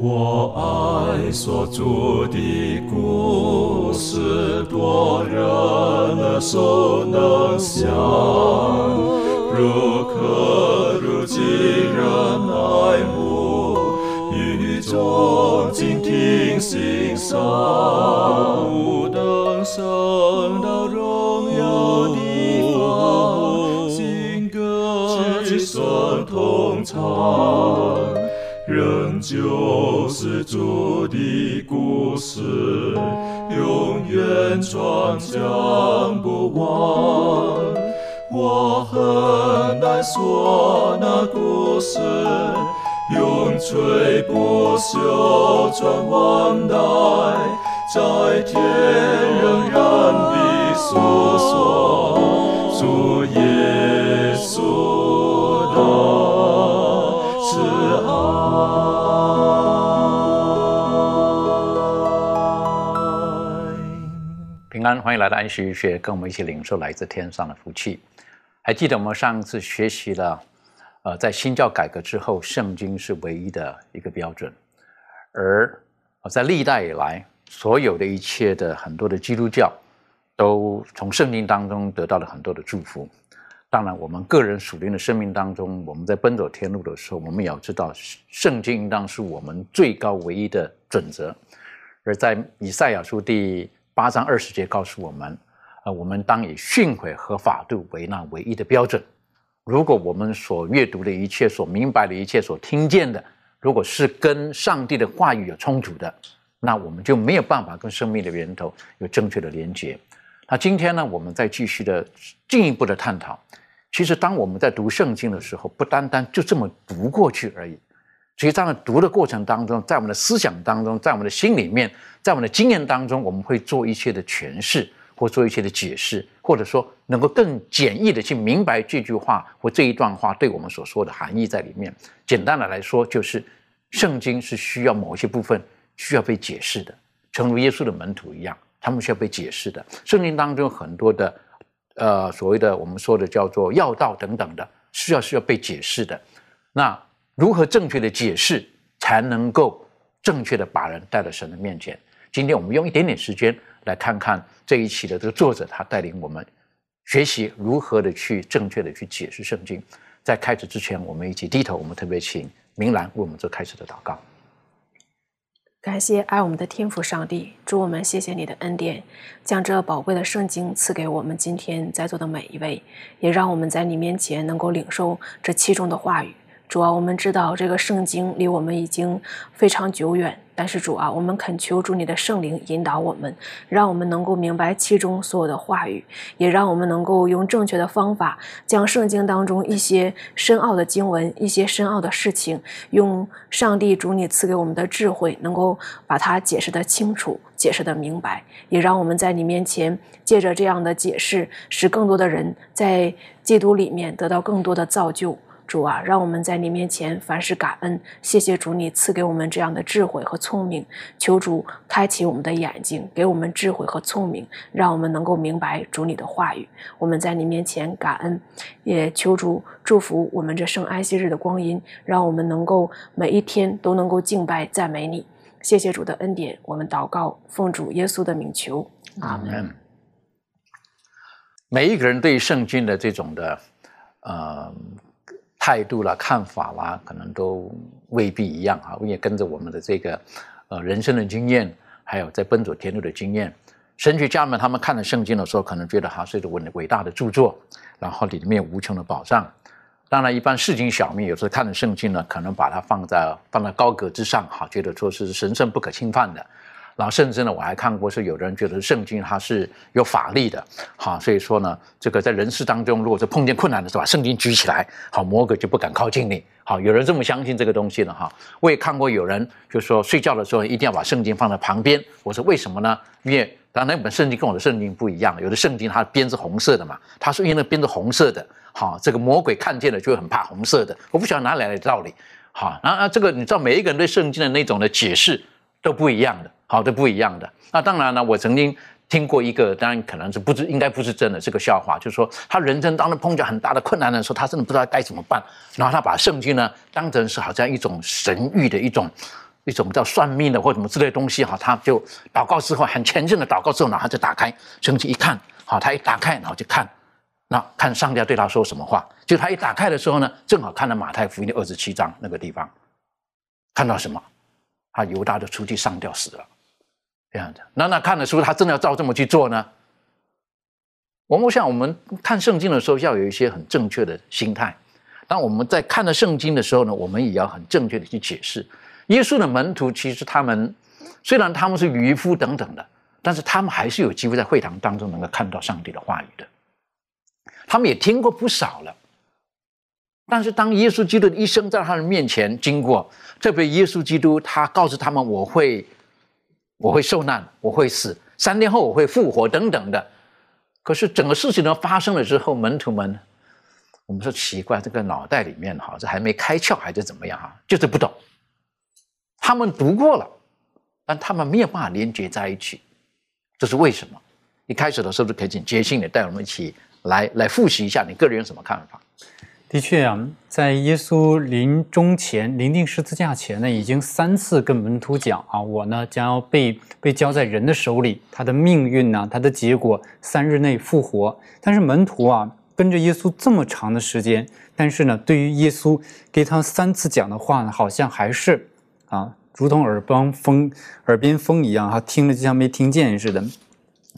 我爱所住的故事，多人耳熟能详，如可如今人爱慕，与众静听心声，远传讲不忘。我很难说那故事，永垂不朽传万代，在天仍然的诉说主耶欢迎来到安息学，跟我们一起领受来自天上的福气。还记得我们上次学习了，呃，在新教改革之后，圣经是唯一的一个标准，而在历代以来，所有的一切的很多的基督教都从圣经当中得到了很多的祝福。当然，我们个人属灵的生命当中，我们在奔走天路的时候，我们也要知道，圣经应当是我们最高唯一的准则。而在以赛亚书第八章二十节告诉我们，呃，我们当以训诲和法度为那唯一的标准。如果我们所阅读的一切、所明白的一切、所听见的，如果是跟上帝的话语有冲突的，那我们就没有办法跟生命的源头有正确的连接。那今天呢，我们再继续的进一步的探讨。其实，当我们在读圣经的时候，不单单就这么读过去而已。实际上，在读的过程当中，在我们的思想当中，在我们的心里面，在我们的经验当中，我们会做一些的诠释，或做一些的解释，或者说能够更简易的去明白这句话或这一段话对我们所说的含义在里面。简单的来说，就是圣经是需要某些部分需要被解释的，诚如耶稣的门徒一样，他们需要被解释的。圣经当中很多的。呃，所谓的我们说的叫做要道等等的，需要需要被解释的。那如何正确的解释，才能够正确的把人带到神的面前？今天我们用一点点时间来看看这一期的这个作者，他带领我们学习如何的去正确的去解释圣经。在开始之前，我们一起低头，我们特别请明兰为我们做开始的祷告。感谢爱我们的天父上帝，祝我们谢谢你的恩典，将这宝贵的圣经赐给我们今天在座的每一位，也让我们在你面前能够领受这其中的话语。主啊，我们知道这个圣经离我们已经非常久远，但是主啊，我们恳求主你的圣灵引导我们，让我们能够明白其中所有的话语，也让我们能够用正确的方法，将圣经当中一些深奥的经文、一些深奥的事情，用上帝主你赐给我们的智慧，能够把它解释得清楚、解释得明白，也让我们在你面前借着这样的解释，使更多的人在基督里面得到更多的造就。主啊，让我们在你面前凡事感恩，谢谢主，你赐给我们这样的智慧和聪明。求主开启我们的眼睛，给我们智慧和聪明，让我们能够明白主你的话语。我们在你面前感恩，也求主祝福我们这圣安息日的光阴，让我们能够每一天都能够敬拜赞美你。谢谢主的恩典，我们祷告，奉主耶稣的名求，阿门。每一个人对圣经的这种的，呃。态度啦、看法啦，可能都未必一样啊。也跟着我们的这个呃人生的经验，还有在奔走天路的经验，神学家们他们看了圣经的时候，可能觉得它是一个伟伟大的著作，然后里面无穷的宝藏。当然，一般市井小民有时候看了圣经呢，可能把它放在放在高阁之上，哈，觉得说是神圣不可侵犯的。然后甚至呢，我还看过是有的人觉得圣经它是有法力的，好，所以说呢，这个在人世当中，如果是碰见困难的时候，把圣经举起来，好，魔鬼就不敢靠近你。好，有人这么相信这个东西的哈。我也看过有人就说睡觉的时候一定要把圣经放在旁边。我说为什么呢？因为当然那本圣经跟我的圣经不一样，有的圣经它的边是红色的嘛，它是因为那边是红色的，好，这个魔鬼看见了就会很怕红色的。我不晓得哪里来的道理，好，然后这个你知道每一个人对圣经的那种的解释都不一样的。好的，不一样的。那当然呢，我曾经听过一个，当然可能是不知，应该不是真的，是个笑话。就是说，他人生当中碰见很大的困难的时候，他真的不知道该怎么办。然后他把圣经呢当成是好像一种神谕的一种一种叫算命的或什么之类东西哈，他就祷告之后很虔诚的祷告之后，然后就打开圣经一看，好，他一打开然后就看，那看上帝对他说什么话。就他一打开的时候呢，正好看到马太福音的二十七章那个地方，看到什么？他犹大就出去上吊死了，这样子。那那看的书，他真的要照这么去做呢？我们想，我们看圣经的时候要有一些很正确的心态。当我们在看了圣经的时候呢，我们也要很正确的去解释。耶稣的门徒其实他们虽然他们是渔夫等等的，但是他们还是有机会在会堂当中能够看到上帝的话语的。他们也听过不少了。但是当耶稣基督的一生在他们面前经过，特别耶稣基督他告诉他们：“我会，我会受难，我会死，三天后我会复活，等等的。”可是整个事情呢发生了之后，门徒们，我们说奇怪，这个脑袋里面哈，这还没开窍还是怎么样哈，就是不懂。他们读过了，但他们没有办法连接在一起，这是为什么？一开始的时候就可以请杰信你带我们一起来来复习一下，你个人有什么看法？的确啊，在耶稣临终前、临定十字架前呢，已经三次跟门徒讲啊，我呢将要被被交在人的手里，他的命运呢，他的结果三日内复活。但是门徒啊，跟着耶稣这么长的时间，但是呢，对于耶稣给他三次讲的话呢，好像还是啊，如同耳帮风、耳边风一样哈，听了就像没听见似的。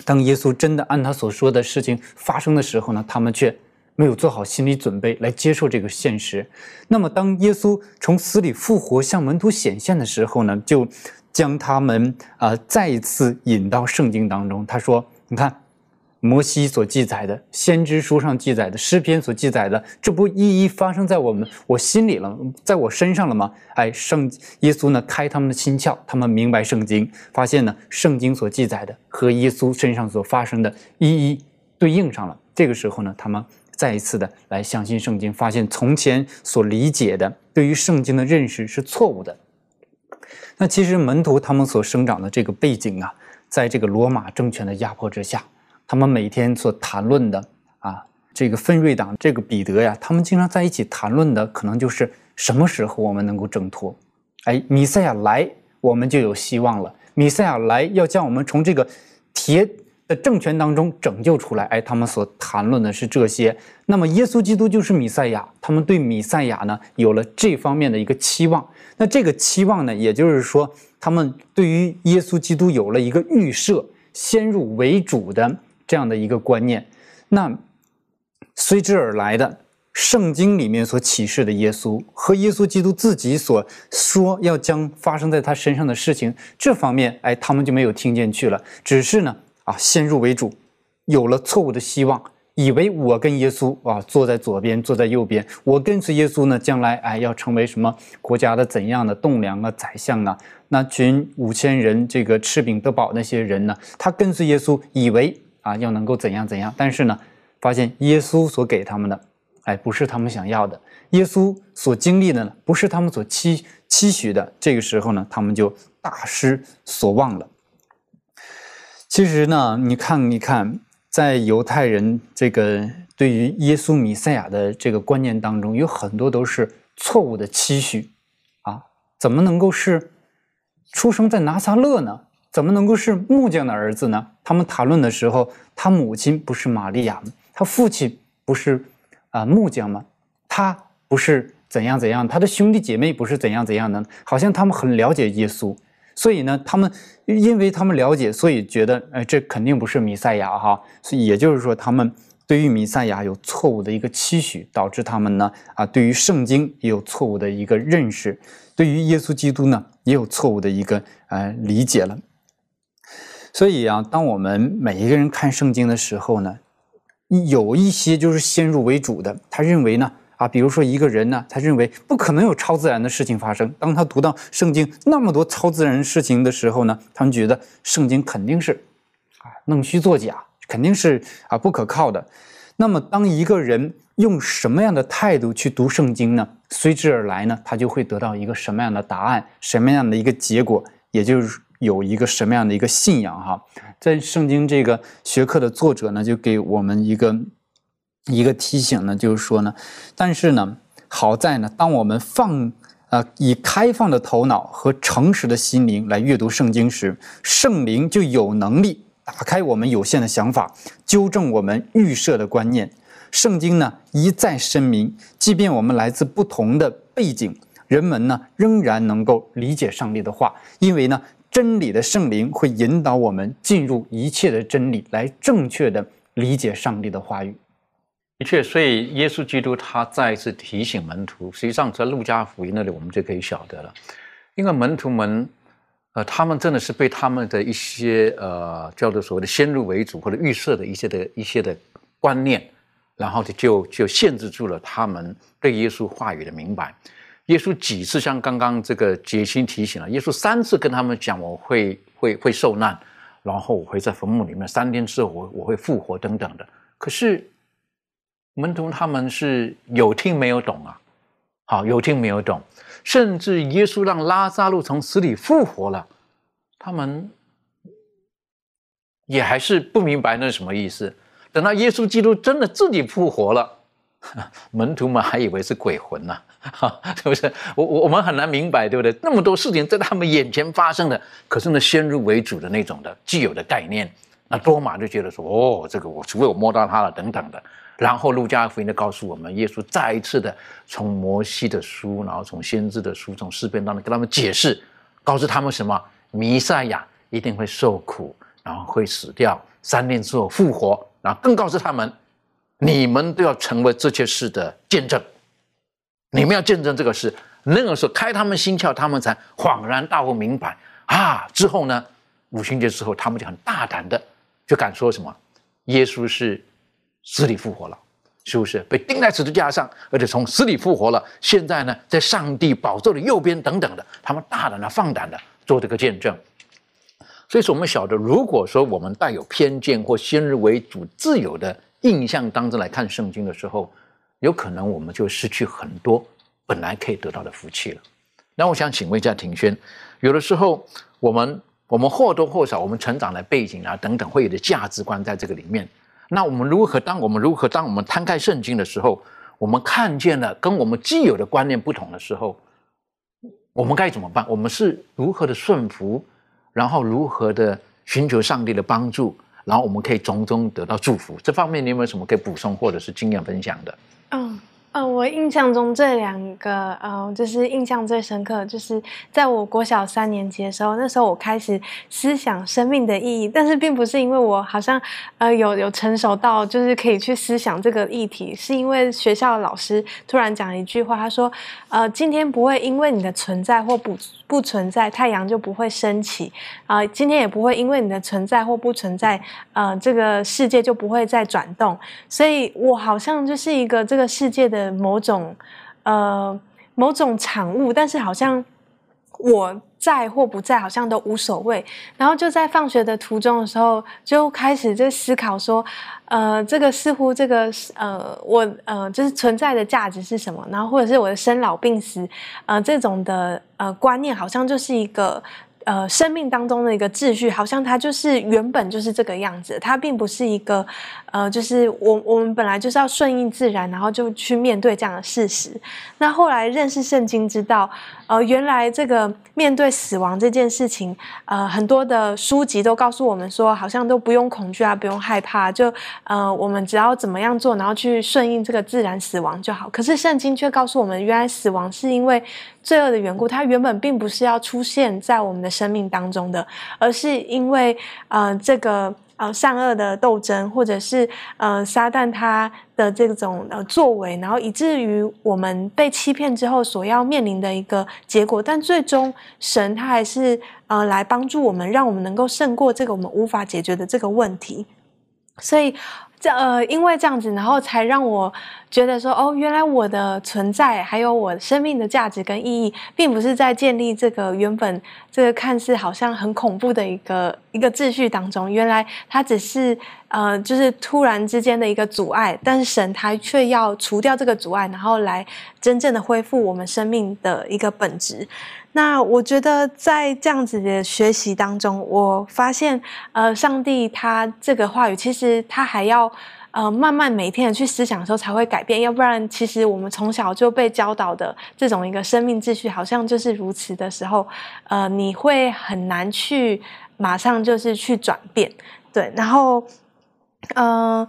当耶稣真的按他所说的事情发生的时候呢，他们却。没有做好心理准备来接受这个现实，那么当耶稣从死里复活向门徒显现的时候呢，就将他们啊再一次引到圣经当中。他说：“你看，摩西所记载的、先知书上记载的、诗篇所记载的，这不一一发生在我们我心里了，在我身上了吗？”哎，圣耶稣呢开他们的心窍，他们明白圣经，发现呢圣经所记载的和耶稣身上所发生的一一对应上了。这个时候呢，他们。再一次的来相信圣经，发现从前所理解的对于圣经的认识是错误的。那其实门徒他们所生长的这个背景啊，在这个罗马政权的压迫之下，他们每天所谈论的啊，这个分瑞党这个彼得呀，他们经常在一起谈论的，可能就是什么时候我们能够挣脱？哎，弥赛亚来，我们就有希望了。弥赛亚来，要将我们从这个铁。在政权当中拯救出来，哎，他们所谈论的是这些。那么，耶稣基督就是弥赛亚，他们对弥赛亚呢有了这方面的一个期望。那这个期望呢，也就是说，他们对于耶稣基督有了一个预设，先入为主的这样的一个观念。那随之而来的，圣经里面所启示的耶稣和耶稣基督自己所说要将发生在他身上的事情，这方面，哎，他们就没有听进去了。只是呢。啊，先入为主，有了错误的希望，以为我跟耶稣啊坐在左边，坐在右边，我跟随耶稣呢，将来哎要成为什么国家的怎样的栋梁啊、宰相啊？那群五千人这个吃饼得饱那些人呢，他跟随耶稣，以为啊要能够怎样怎样，但是呢，发现耶稣所给他们的，哎，不是他们想要的，耶稣所经历的呢，不是他们所期期许的，这个时候呢，他们就大失所望了。其实呢，你看，你看，在犹太人这个对于耶稣弥赛亚的这个观念当中，有很多都是错误的期许，啊，怎么能够是出生在拿撒勒呢？怎么能够是木匠的儿子呢？他们谈论的时候，他母亲不是玛利亚吗？他父亲不是啊木匠吗？他不是怎样怎样？他的兄弟姐妹不是怎样怎样的？好像他们很了解耶稣。所以呢，他们因为他们了解，所以觉得，哎，这肯定不是弥赛亚哈。所以也就是说，他们对于弥赛亚有错误的一个期许，导致他们呢，啊，对于圣经也有错误的一个认识，对于耶稣基督呢，也有错误的一个呃理解了。所以啊，当我们每一个人看圣经的时候呢，有一些就是先入为主的，他认为呢。啊，比如说一个人呢，他认为不可能有超自然的事情发生。当他读到圣经那么多超自然事情的时候呢，他们觉得圣经肯定是啊弄虚作假，肯定是啊不可靠的。那么，当一个人用什么样的态度去读圣经呢？随之而来呢，他就会得到一个什么样的答案，什么样的一个结果，也就是有一个什么样的一个信仰哈。在圣经这个学科的作者呢，就给我们一个。一个提醒呢，就是说呢，但是呢，好在呢，当我们放呃，以开放的头脑和诚实的心灵来阅读圣经时，圣灵就有能力打开我们有限的想法，纠正我们预设的观念。圣经呢一再声明，即便我们来自不同的背景，人们呢仍然能够理解上帝的话，因为呢真理的圣灵会引导我们进入一切的真理，来正确的理解上帝的话语。的确，所以耶稣基督他再一次提醒门徒，实际上在路加福音那里我们就可以晓得了，因为门徒们，呃，他们真的是被他们的一些呃叫做所谓的先入为主或者预设的一些的一些的观念。然后就就限制住了他们对耶稣话语的明白。耶稣几次像刚刚这个杰心提醒了，耶稣三次跟他们讲我会会会受难，然后我会在坟墓里面三天之后我我会复活等等的。可是门徒他们是有听没有懂啊，好有听没有懂，甚至耶稣让拉扎路从死里复活了，他们也还是不明白那是什么意思。等到耶稣基督真的自己复活了，门徒们还以为是鬼魂呢，是不是？我我我们很难明白，对不对？那么多事情在他们眼前发生的，可是呢，先入为主的那种的既有的概念，那多马就觉得说，哦，这个我除非我摸到他了，等等的。然后路加福音就告诉我们，耶稣再一次的从摩西的书，然后从先知的书，从诗篇当中跟他们解释，告诉他们什么？弥赛亚一定会受苦，然后会死掉，三天之后复活。然后更告诉他们，你们都要成为这些事的见证，你们要见证这个事。那个时候开他们心窍，他们才恍然大悟，明白啊。之后呢，五旬节之后，他们就很大胆的就敢说什么：耶稣是死里复活了，是不是？被钉在十字架上，而且从死里复活了。现在呢，在上帝宝座的右边等等的，他们大胆的、放胆的做这个见证。所以说，我们晓得，如果说我们带有偏见或先入为主、自有的印象当中来看圣经的时候，有可能我们就失去很多本来可以得到的福气了。那我想请问一下庭轩，有的时候我们我们或多或少，我们成长的背景啊等等，会有的价值观在这个里面。那我们如何当我们如何当我们摊开圣经的时候，我们看见了跟我们既有的观念不同的时候，我们该怎么办？我们是如何的顺服？然后如何的寻求上帝的帮助，然后我们可以从中得到祝福。这方面你有没有什么可以补充或者是经验分享的？嗯。呃，我印象中这两个，呃，就是印象最深刻，就是在我国小三年级的时候，那时候我开始思想生命的意义，但是并不是因为我好像，呃，有有成熟到就是可以去思想这个议题，是因为学校的老师突然讲一句话，他说，呃，今天不会因为你的存在或不不存在，太阳就不会升起，啊，今天也不会因为你的存在或不存在，呃，这个世界就不会再转动，所以我好像就是一个这个世界的。某种呃某种产物，但是好像我在或不在，好像都无所谓。然后就在放学的途中的时候，就开始在思考说，呃，这个似乎这个呃我呃就是存在的价值是什么？然后或者是我的生老病死，呃这种的呃观念，好像就是一个。呃，生命当中的一个秩序，好像它就是原本就是这个样子，它并不是一个，呃，就是我我们本来就是要顺应自然，然后就去面对这样的事实。那后来认识圣经，知道，呃，原来这个面对死亡这件事情，呃，很多的书籍都告诉我们说，好像都不用恐惧啊，不用害怕，就呃，我们只要怎么样做，然后去顺应这个自然死亡就好。可是圣经却告诉我们，原来死亡是因为。罪恶的缘故，它原本并不是要出现在我们的生命当中的，而是因为呃这个呃善恶的斗争，或者是呃撒旦他的这种呃作为，然后以至于我们被欺骗之后所要面临的一个结果。但最终神他还是呃来帮助我们，让我们能够胜过这个我们无法解决的这个问题。所以。这呃，因为这样子，然后才让我觉得说，哦，原来我的存在，还有我生命的价值跟意义，并不是在建立这个原本这个看似好像很恐怖的一个一个秩序当中。原来它只是呃，就是突然之间的一个阻碍，但是神他却要除掉这个阻碍，然后来真正的恢复我们生命的一个本质。那我觉得在这样子的学习当中，我发现，呃，上帝他这个话语，其实他还要，呃慢慢每天的去思想的时候才会改变。要不然，其实我们从小就被教导的这种一个生命秩序，好像就是如此的时候，呃，你会很难去马上就是去转变。对，然后，嗯，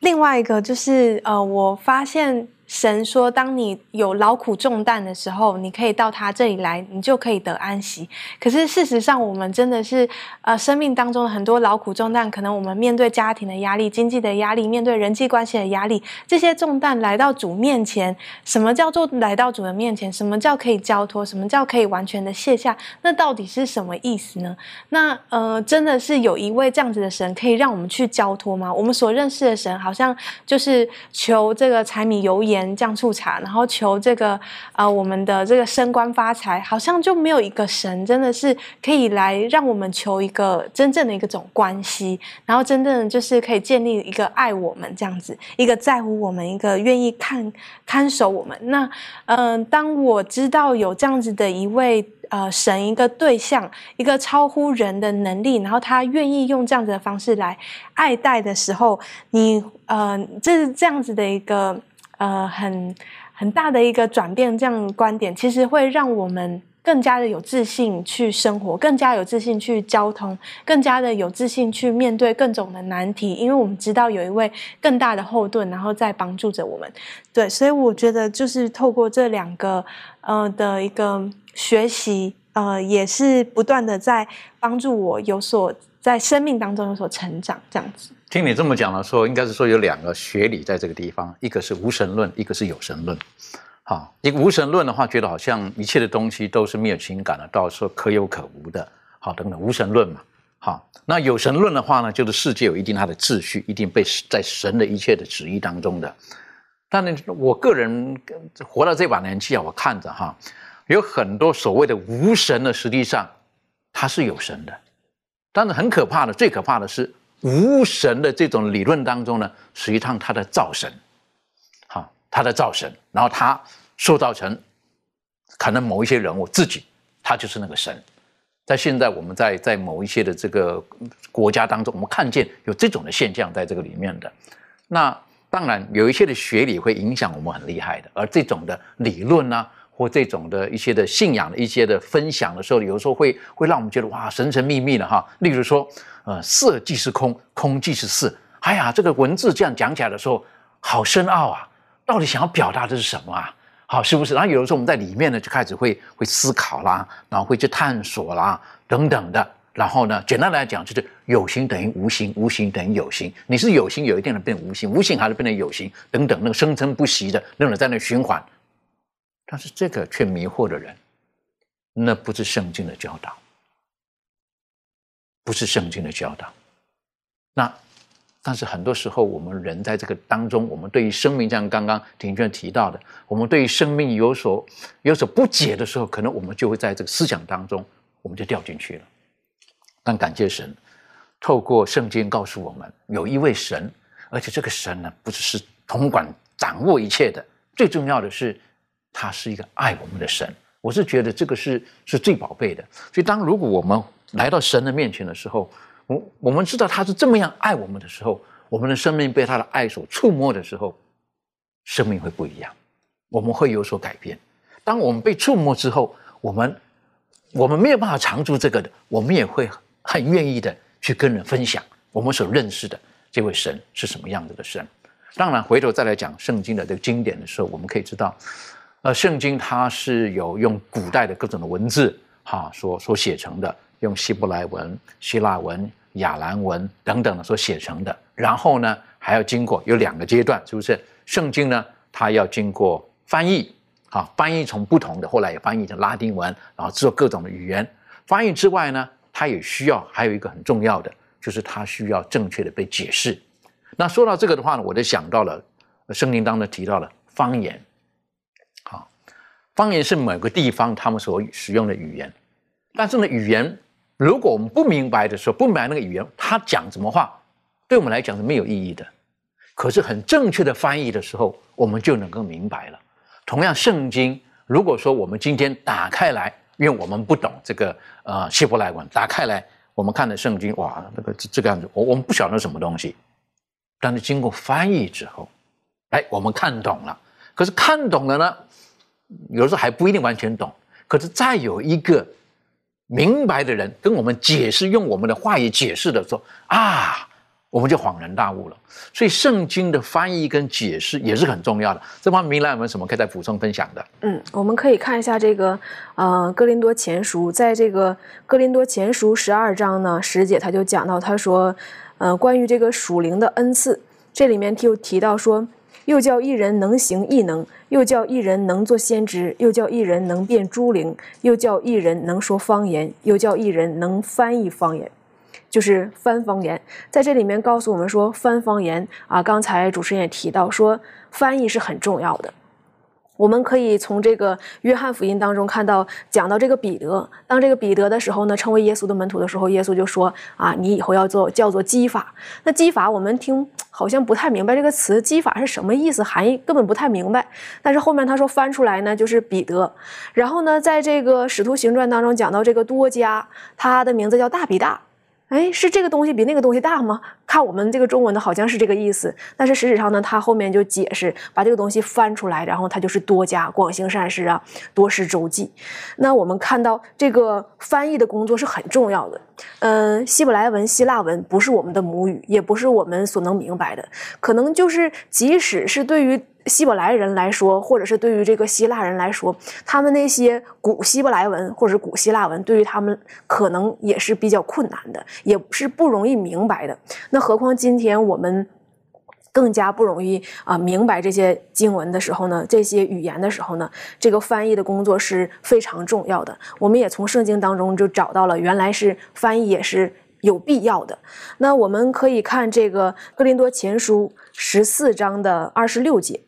另外一个就是呃，我发现。神说：“当你有劳苦重担的时候，你可以到他这里来，你就可以得安息。可是事实上，我们真的是，呃，生命当中的很多劳苦重担，可能我们面对家庭的压力、经济的压力、面对人际关系的压力，这些重担来到主面前，什么叫做来到主的面前？什么叫可以交托？什么叫可以完全的卸下？那到底是什么意思呢？那呃，真的是有一位这样子的神可以让我们去交托吗？我们所认识的神，好像就是求这个柴米油盐。”酱醋茶，然后求这个呃，我们的这个升官发财，好像就没有一个神真的是可以来让我们求一个真正的一个种关系，然后真正的就是可以建立一个爱我们这样子，一个在乎我们，一个愿意看看守我们。那嗯，当我知道有这样子的一位。呃，神一个对象，一个超乎人的能力，然后他愿意用这样子的方式来爱戴的时候，你呃，这是这样子的一个。呃，很很大的一个转变，这样观点其实会让我们更加的有自信去生活，更加有自信去交通，更加的有自信去面对各种的难题，因为我们知道有一位更大的后盾，然后在帮助着我们。对，所以我觉得就是透过这两个呃的一个学习，呃，也是不断的在帮助我有所在生命当中有所成长，这样子。听你这么讲了，说应该是说有两个学理在这个地方，一个是无神论，一个是有神论。好，一个无神论的话，觉得好像一切的东西都是没有情感的，到时候可有可无的。好，等等，无神论嘛。好，那有神论的话呢，就是世界有一定它的秩序，一定被在神的一切的旨意当中的。但呢，我个人活到这把年纪啊，我看着哈，有很多所谓的无神的，实际上它是有神的。但是很可怕的，最可怕的是。无神的这种理论当中呢，实际上他的造神，好，他的造神，然后他塑造成可能某一些人物自己，他就是那个神。在现在我们在在某一些的这个国家当中，我们看见有这种的现象在这个里面的。那当然有一些的学理会影响我们很厉害的，而这种的理论呢？或这种的一些的信仰的一些的分享的时候，有时候会会让我们觉得哇神神秘秘的哈。例如说，呃，色即是空，空即是色。哎呀，这个文字这样讲起来的时候，好深奥啊！到底想要表达的是什么啊？好，是不是？然后有的时候我们在里面呢，就开始会会思考啦，然后会去探索啦，等等的。然后呢，简单来讲就是有形等于无形，无形等于有形。你是有形，有一定的变无形，无形还是变成有形，等等，那个生生不息的，那种在那循环。但是这个却迷惑了人，那不是圣经的教导，不是圣经的教导。那但是很多时候，我们人在这个当中，我们对于生命，像刚刚庭娟提到的，我们对于生命有所有所不解的时候，可能我们就会在这个思想当中，我们就掉进去了。但感谢神，透过圣经告诉我们，有一位神，而且这个神呢，不只是统管掌握一切的，最重要的是。他是一个爱我们的神，我是觉得这个是是最宝贝的。所以，当如果我们来到神的面前的时候，我我们知道他是这么样爱我们的时候，我们的生命被他的爱所触摸的时候，生命会不一样，我们会有所改变。当我们被触摸之后，我们我们没有办法藏住这个的，我们也会很愿意的去跟人分享我们所认识的这位神是什么样子的神。当然，回头再来讲圣经的这个经典的时候，我们可以知道。呃，圣经它是有用古代的各种的文字哈所所写成的，用希伯来文、希腊文、亚兰文等等的所写成的。然后呢，还要经过有两个阶段，是不是？圣经呢，它要经过翻译，哈，翻译从不同的，后来也翻译成拉丁文，然后做各种的语言。翻译之外呢，它也需要还有一个很重要的，就是它需要正确的被解释。那说到这个的话呢，我就想到了圣经当中提到了方言。方言是某个地方他们所使用的语言，但是呢，语言如果我们不明白的时候，不明白那个语言他讲什么话，对我们来讲是没有意义的。可是很正确的翻译的时候，我们就能够明白了。同样，圣经如果说我们今天打开来，因为我们不懂这个呃希伯来文，打开来我们看的圣经，哇，那个这个样子，我我们不晓得什么东西，但是经过翻译之后，哎，我们看懂了。可是看懂了呢，有的时候还不一定完全懂。可是再有一个明白的人跟我们解释，用我们的话语解释的时候啊。我们就恍然大悟了，所以圣经的翻译跟解释也是很重要的。这方面，明兰有没有什么可以再补充分享的？嗯，我们可以看一下这个，呃，《哥林多前书》在这个《哥林多前书》十二章呢，十姐他就讲到，他说，呃，关于这个属灵的恩赐，这里面就提到说，又叫一人能行异能，又叫一人能做先知，又叫一人能变诸灵，又叫一人能说方言，又叫一人能翻译方言。就是翻方言，在这里面告诉我们说，翻方言啊，刚才主持人也提到说，翻译是很重要的。我们可以从这个约翰福音当中看到，讲到这个彼得，当这个彼得的时候呢，成为耶稣的门徒的时候，耶稣就说啊，你以后要做叫做基法。那基法我们听好像不太明白这个词，基法是什么意思，含义根本不太明白。但是后面他说翻出来呢，就是彼得。然后呢，在这个使徒行传当中讲到这个多加，他的名字叫大比大。哎，是这个东西比那个东西大吗？看我们这个中文的，好像是这个意思。但是实质上呢，他后面就解释，把这个东西翻出来，然后它就是多加广行善事啊，多施周济。那我们看到这个翻译的工作是很重要的。嗯，希伯来文、希腊文不是我们的母语，也不是我们所能明白的。可能就是即使是对于。希伯来人来说，或者是对于这个希腊人来说，他们那些古希伯来文或者古希腊文，对于他们可能也是比较困难的，也是不容易明白的。那何况今天我们更加不容易啊明白这些经文的时候呢？这些语言的时候呢？这个翻译的工作是非常重要的。我们也从圣经当中就找到了，原来是翻译也是有必要的。那我们可以看这个《哥林多前书》十四章的二十六节。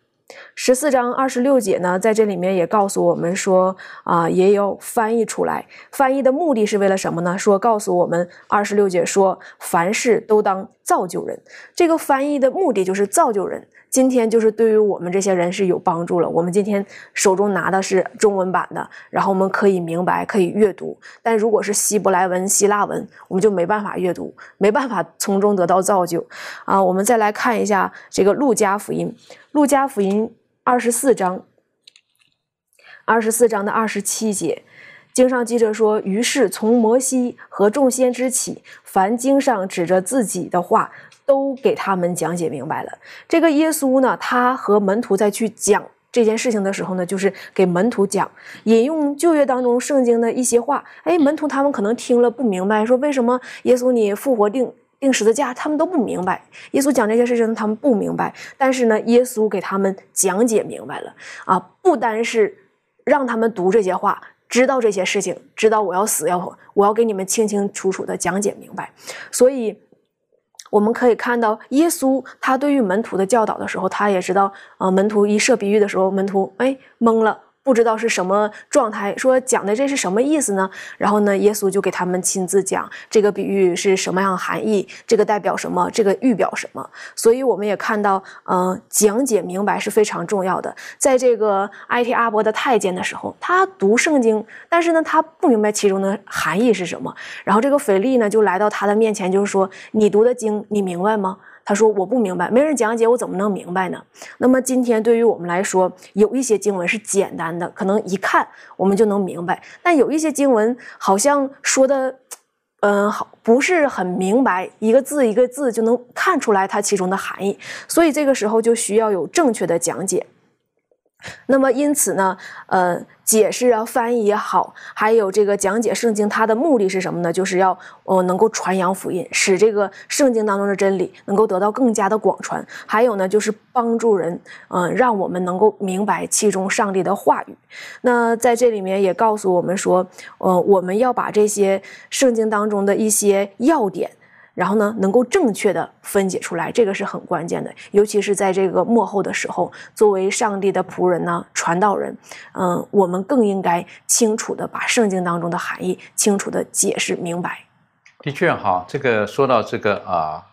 十四章二十六节呢，在这里面也告诉我们说，啊，也有翻译出来。翻译的目的是为了什么呢？说告诉我们，二十六节说，凡事都当造就人。这个翻译的目的就是造就人。今天就是对于我们这些人是有帮助了。我们今天手中拿的是中文版的，然后我们可以明白，可以阅读。但如果是希伯来文、希腊文，我们就没办法阅读，没办法从中得到造就。啊，我们再来看一下这个路加福音，路加福音二十四章，二十四章的二十七节，经上记着说：“于是从摩西和众先知起，凡经上指着自己的话。”都给他们讲解明白了。这个耶稣呢，他和门徒在去讲这件事情的时候呢，就是给门徒讲，引用旧约当中圣经的一些话。哎，门徒他们可能听了不明白，说为什么耶稣你复活定定十字架，他们都不明白。耶稣讲这些事情，他们不明白。但是呢，耶稣给他们讲解明白了啊，不单是让他们读这些话，知道这些事情，知道我要死要我要给你们清清楚楚的讲解明白。所以。我们可以看到，耶稣他对于门徒的教导的时候，他也知道，啊，门徒一设比喻的时候，门徒哎懵了。不知道是什么状态，说讲的这是什么意思呢？然后呢，耶稣就给他们亲自讲这个比喻是什么样含义，这个代表什么，这个预表什么。所以我们也看到，嗯，讲解明白是非常重要的。在这个埃提阿伯的太监的时候，他读圣经，但是呢，他不明白其中的含义是什么。然后这个腓力呢，就来到他的面前，就是说：“你读的经，你明白吗？”他说：“我不明白，没人讲解，我怎么能明白呢？”那么今天对于我们来说，有一些经文是简单的，可能一看我们就能明白；但有一些经文好像说的，嗯，好不是很明白，一个字一个字就能看出来它其中的含义。所以这个时候就需要有正确的讲解。那么因此呢，呃。解释啊，翻译也好，还有这个讲解圣经，它的目的是什么呢？就是要呃能够传扬福音，使这个圣经当中的真理能够得到更加的广传。还有呢，就是帮助人，嗯，让我们能够明白其中上帝的话语。那在这里面也告诉我们说，呃，我们要把这些圣经当中的一些要点。然后呢，能够正确的分解出来，这个是很关键的，尤其是在这个幕后的时候，作为上帝的仆人呢，传道人，嗯，我们更应该清楚的把圣经当中的含义清楚的解释明白。的确哈，这个说到这个啊，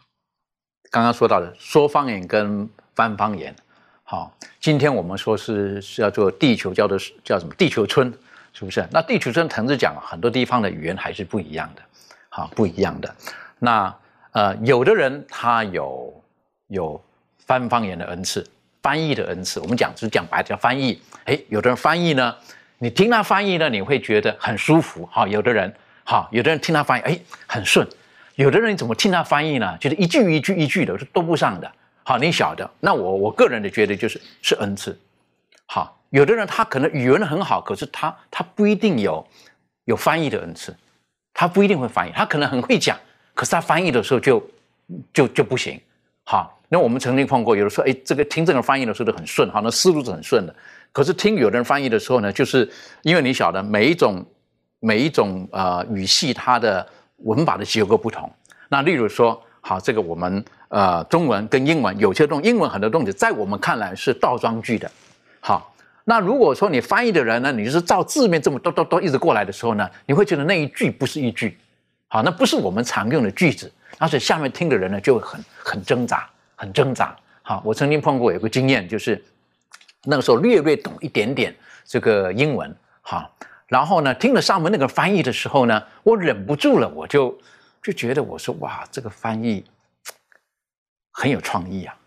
刚刚说到的说方言跟翻方言，好，今天我们说是是要做地球叫做叫什么地球村，是不是？那地球村同时讲很多地方的语言还是不一样的，好，不一样的。那呃，有的人他有有翻方言的恩赐，翻译的恩赐。我们讲是讲白叫翻译。哎，有的人翻译呢，你听他翻译呢，你会觉得很舒服。哈，有的人，哈，有的人听他翻译，哎，很顺。有的人怎么听他翻译呢？就是一句一句一句的是都不上的。好，你晓得？那我我个人的觉得就是是恩赐。好，有的人他可能语文很好，可是他他不一定有有翻译的恩赐，他不一定会翻译，他可能很会讲，可是他翻译的时候就就就不行。好，那我们曾经碰过，有的时候，哎，这个听这个翻译的时候都很顺，好，那思路是很顺的。可是听有的人翻译的时候呢，就是因为你晓得每一种每一种呃语系它的。文法的结构不同，那例如说，好，这个我们呃中文跟英文有些动英文很多东西在我们看来是倒装句的，好，那如果说你翻译的人呢，你是照字面这么多多多一直过来的时候呢，你会觉得那一句不是一句，好，那不是我们常用的句子，而且下面听的人呢就会很很挣扎，很挣扎。好，我曾经碰过有个经验，就是那个时候略略懂一点点这个英文，好。然后呢，听了上面那个翻译的时候呢，我忍不住了，我就就觉得我说哇，这个翻译很有创意啊！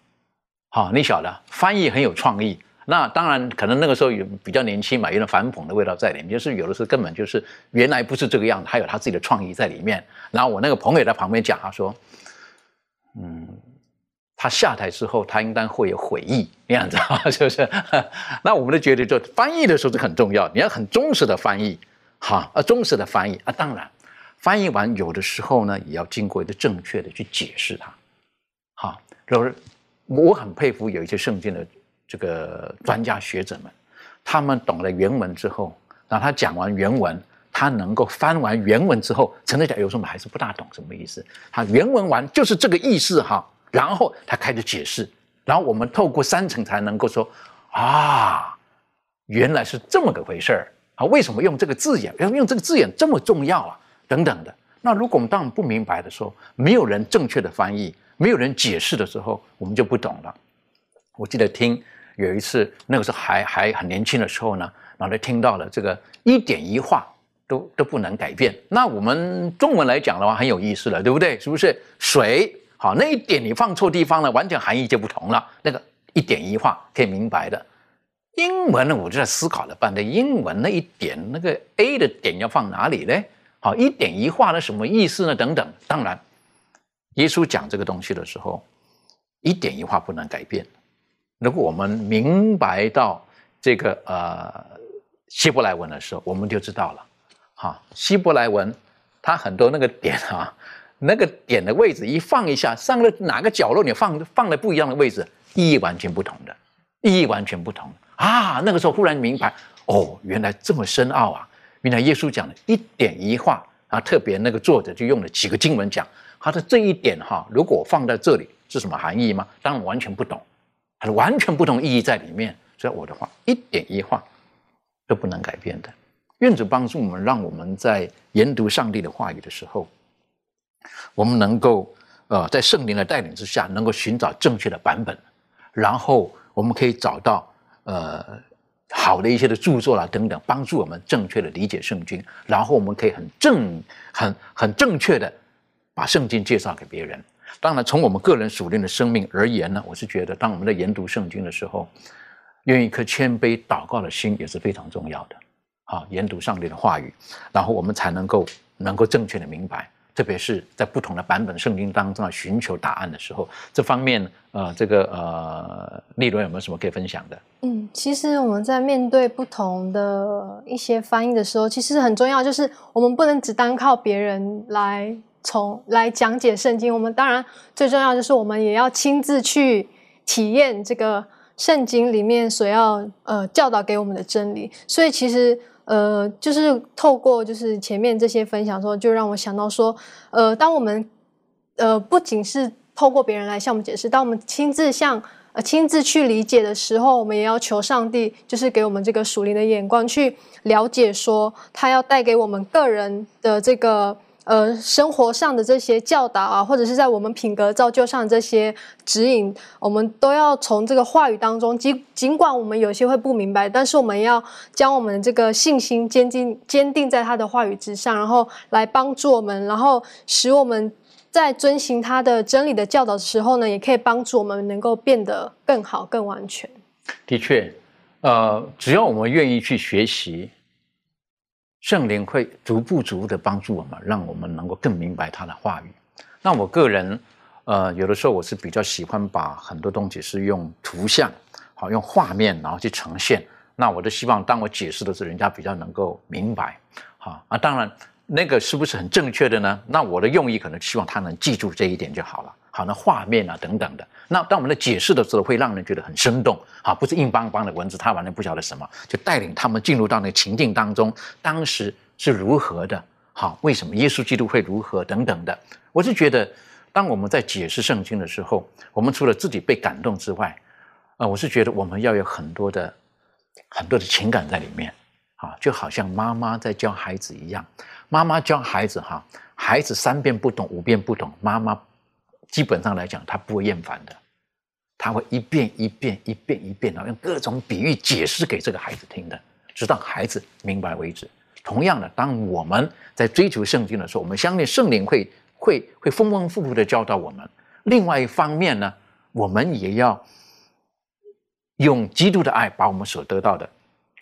好，你晓得，翻译很有创意。那当然，可能那个时候有比较年轻嘛，有点反讽的味道在里面，就是有的时候根本就是原来不是这个样子，还有他自己的创意在里面。然后我那个朋友在旁边讲，他说：“嗯。”他下台之后，他应当会有悔意那样子啊，是不是？那我们的觉得，就翻译的时候是很重要，你要很忠实的翻译，哈，啊，忠实的翻译啊。当然，翻译完有的时候呢，也要经过一个正确的去解释它，好。就是我很佩服有一些圣经的这个专家学者们，他们懂了原文之后，然后他讲完原文，他能够翻完原文之后，陈德讲有时候我们还是不大懂什么意思，他原文完就是这个意思哈。然后他开始解释，然后我们透过三层才能够说啊，原来是这么个回事儿啊！为什么用这个字眼？要用这个字眼这么重要啊？等等的。那如果我们当然不明白的时候，没有人正确的翻译，没有人解释的时候，我们就不懂了。我记得听有一次，那个时候还还很年轻的时候呢，然后听到了这个一点一画都都不能改变。那我们中文来讲的话，很有意思了，对不对？是不是水？好，那一点你放错地方了，完全含义就不同了。那个一点一画可以明白的。英文呢，我就在思考了半天，英文那一点那个 A 的点要放哪里呢？好，一点一画的什么意思呢？等等。当然，耶稣讲这个东西的时候，一点一画不能改变。如果我们明白到这个呃希伯来文的时候，我们就知道了。哈，希伯来文它很多那个点啊。那个点的位置一放一下，上了哪个角落你放放了不一样的位置，意义完全不同的，意义完全不同啊！那个时候忽然明白，哦，原来这么深奥啊！原来耶稣讲的一点一画啊，特别那个作者就用了几个经文讲，他的这一点哈，如果放在这里是什么含义吗？当然完全不懂，它的完全不同意义在里面。所以我的话，一点一画都不能改变的。愿主帮助我们，让我们在研读上帝的话语的时候。我们能够，呃，在圣灵的带领之下，能够寻找正确的版本，然后我们可以找到呃好的一些的著作啦等等，帮助我们正确的理解圣经，然后我们可以很正、很很正确的把圣经介绍给别人。当然，从我们个人属灵的生命而言呢，我是觉得，当我们在研读圣经的时候，用一颗谦卑祷告的心也是非常重要的。啊，研读上帝的话语，然后我们才能够能够正确的明白。特别是在不同的版本圣经当中，寻求答案的时候，这方面呃，这个呃，丽伦有没有什么可以分享的？嗯，其实我们在面对不同的一些翻译的时候，其实很重要，就是我们不能只单靠别人来从来讲解圣经。我们当然最重要就是我们也要亲自去体验这个圣经里面所要呃教导给我们的真理。所以其实。呃，就是透过就是前面这些分享之后，就让我想到说，呃，当我们呃不仅是透过别人来向我们解释，当我们亲自向呃亲自去理解的时候，我们也要求上帝，就是给我们这个属灵的眼光去了解，说他要带给我们个人的这个呃生活上的这些教导啊，或者是在我们品格造就上这些指引，我们都要从这个话语当中，尽尽管我们有些会不明白，但是我们要将我们这个信心坚定坚定在他的话语之上，然后来帮助我们，然后使我们在遵循他的真理的教导的时候呢，也可以帮助我们能够变得更好、更完全。的确，呃，只要我们愿意去学习。圣灵会逐步逐步的帮助我们，让我们能够更明白他的话语。那我个人，呃，有的时候我是比较喜欢把很多东西是用图像，好用画面，然后去呈现。那我都希望当我解释的时候，人家比较能够明白。好啊，当然那个是不是很正确的呢？那我的用意可能希望他能记住这一点就好了。好，那画面啊等等的。那当我们的解释的时候，会让人觉得很生动，啊，不是硬邦邦的文字，他完全不晓得什么，就带领他们进入到那个情境当中，当时是如何的，好，为什么耶稣基督会如何等等的。我是觉得，当我们在解释圣经的时候，我们除了自己被感动之外，啊，我是觉得我们要有很多的很多的情感在里面，啊，就好像妈妈在教孩子一样，妈妈教孩子哈，孩子三遍不懂五遍不懂，妈妈。基本上来讲，他不会厌烦的，他会一遍一遍一遍一遍的用各种比喻解释给这个孩子听的，直到孩子明白为止。同样的，当我们在追求圣经的时候，我们相信圣灵会会会丰丰富富的教导我们。另外一方面呢，我们也要用基督的爱，把我们所得到的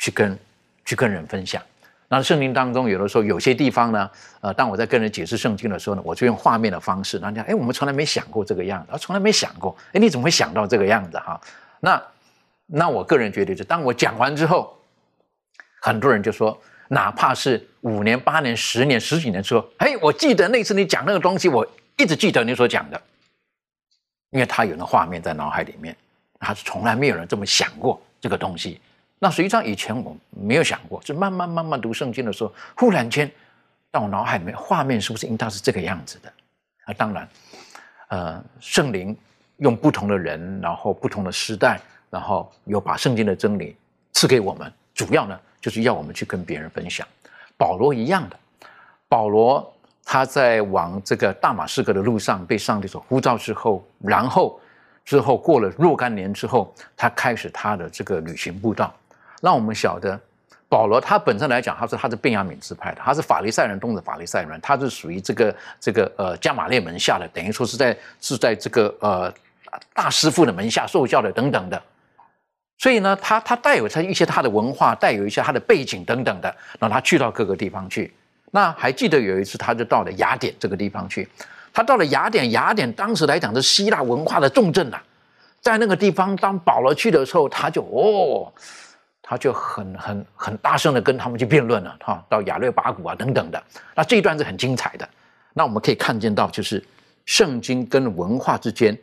去跟去跟人分享。那圣经当中，有的时候有些地方呢，呃，当我在跟人解释圣经的时候呢，我就用画面的方式，人家哎，我们从来没想过这个样子，啊，从来没想过，哎，你怎么会想到这个样子哈？那那我个人觉得，是当我讲完之后，很多人就说，哪怕是五年、八年、十年、十几年之后，哎，我记得那次你讲那个东西，我一直记得你所讲的，因为他有那画面在脑海里面，他是从来没有人这么想过这个东西。那实际上以前我没有想过，就慢慢慢慢读圣经的时候，忽然间到我脑海里面画面是不是应当是这个样子的？啊，当然，呃，圣灵用不同的人，然后不同的时代，然后又把圣经的真理赐给我们，主要呢就是要我们去跟别人分享。保罗一样的，保罗他在往这个大马士革的路上被上帝所呼召之后，然后之后过了若干年之后，他开始他的这个旅行步道。让我们晓得，保罗他本身来讲，他是他是便雅悯支派的，他是法利赛人中的法利赛人，他是属于这个这个呃加马列门下的，等于说是在是在这个呃大师傅的门下受教的等等的。所以呢，他他带有他一些他的文化，带有一些他的背景等等的，让他去到各个地方去。那还记得有一次，他就到了雅典这个地方去。他到了雅典，雅典当时来讲是希腊文化的重镇呐，在那个地方，当保罗去的时候，他就哦。他就很很很大声的跟他们去辩论了，哈，到亚略巴谷啊等等的，那这一段是很精彩的。那我们可以看见到，就是圣经跟文化之间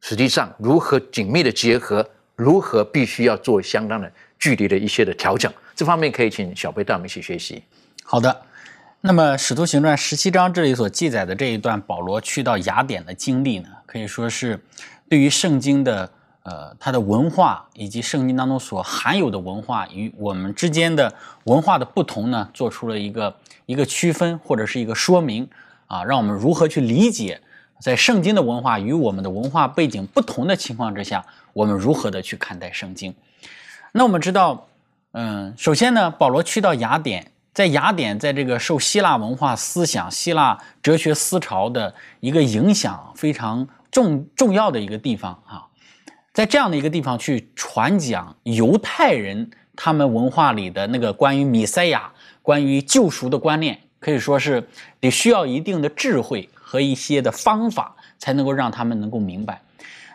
实际上如何紧密的结合，如何必须要做相当的距离的一些的调整。这方面可以请小贝带我们一起学习。好的，那么《使徒行传》十七章这里所记载的这一段保罗去到雅典的经历呢，可以说是对于圣经的。呃，它的文化以及圣经当中所含有的文化与我们之间的文化的不同呢，做出了一个一个区分或者是一个说明啊，让我们如何去理解在圣经的文化与我们的文化背景不同的情况之下，我们如何的去看待圣经。那我们知道，嗯，首先呢，保罗去到雅典，在雅典，在这个受希腊文化思想、希腊哲学思潮的一个影响非常重重要的一个地方啊。在这样的一个地方去传讲犹太人他们文化里的那个关于弥赛亚、关于救赎的观念，可以说是得需要一定的智慧和一些的方法，才能够让他们能够明白。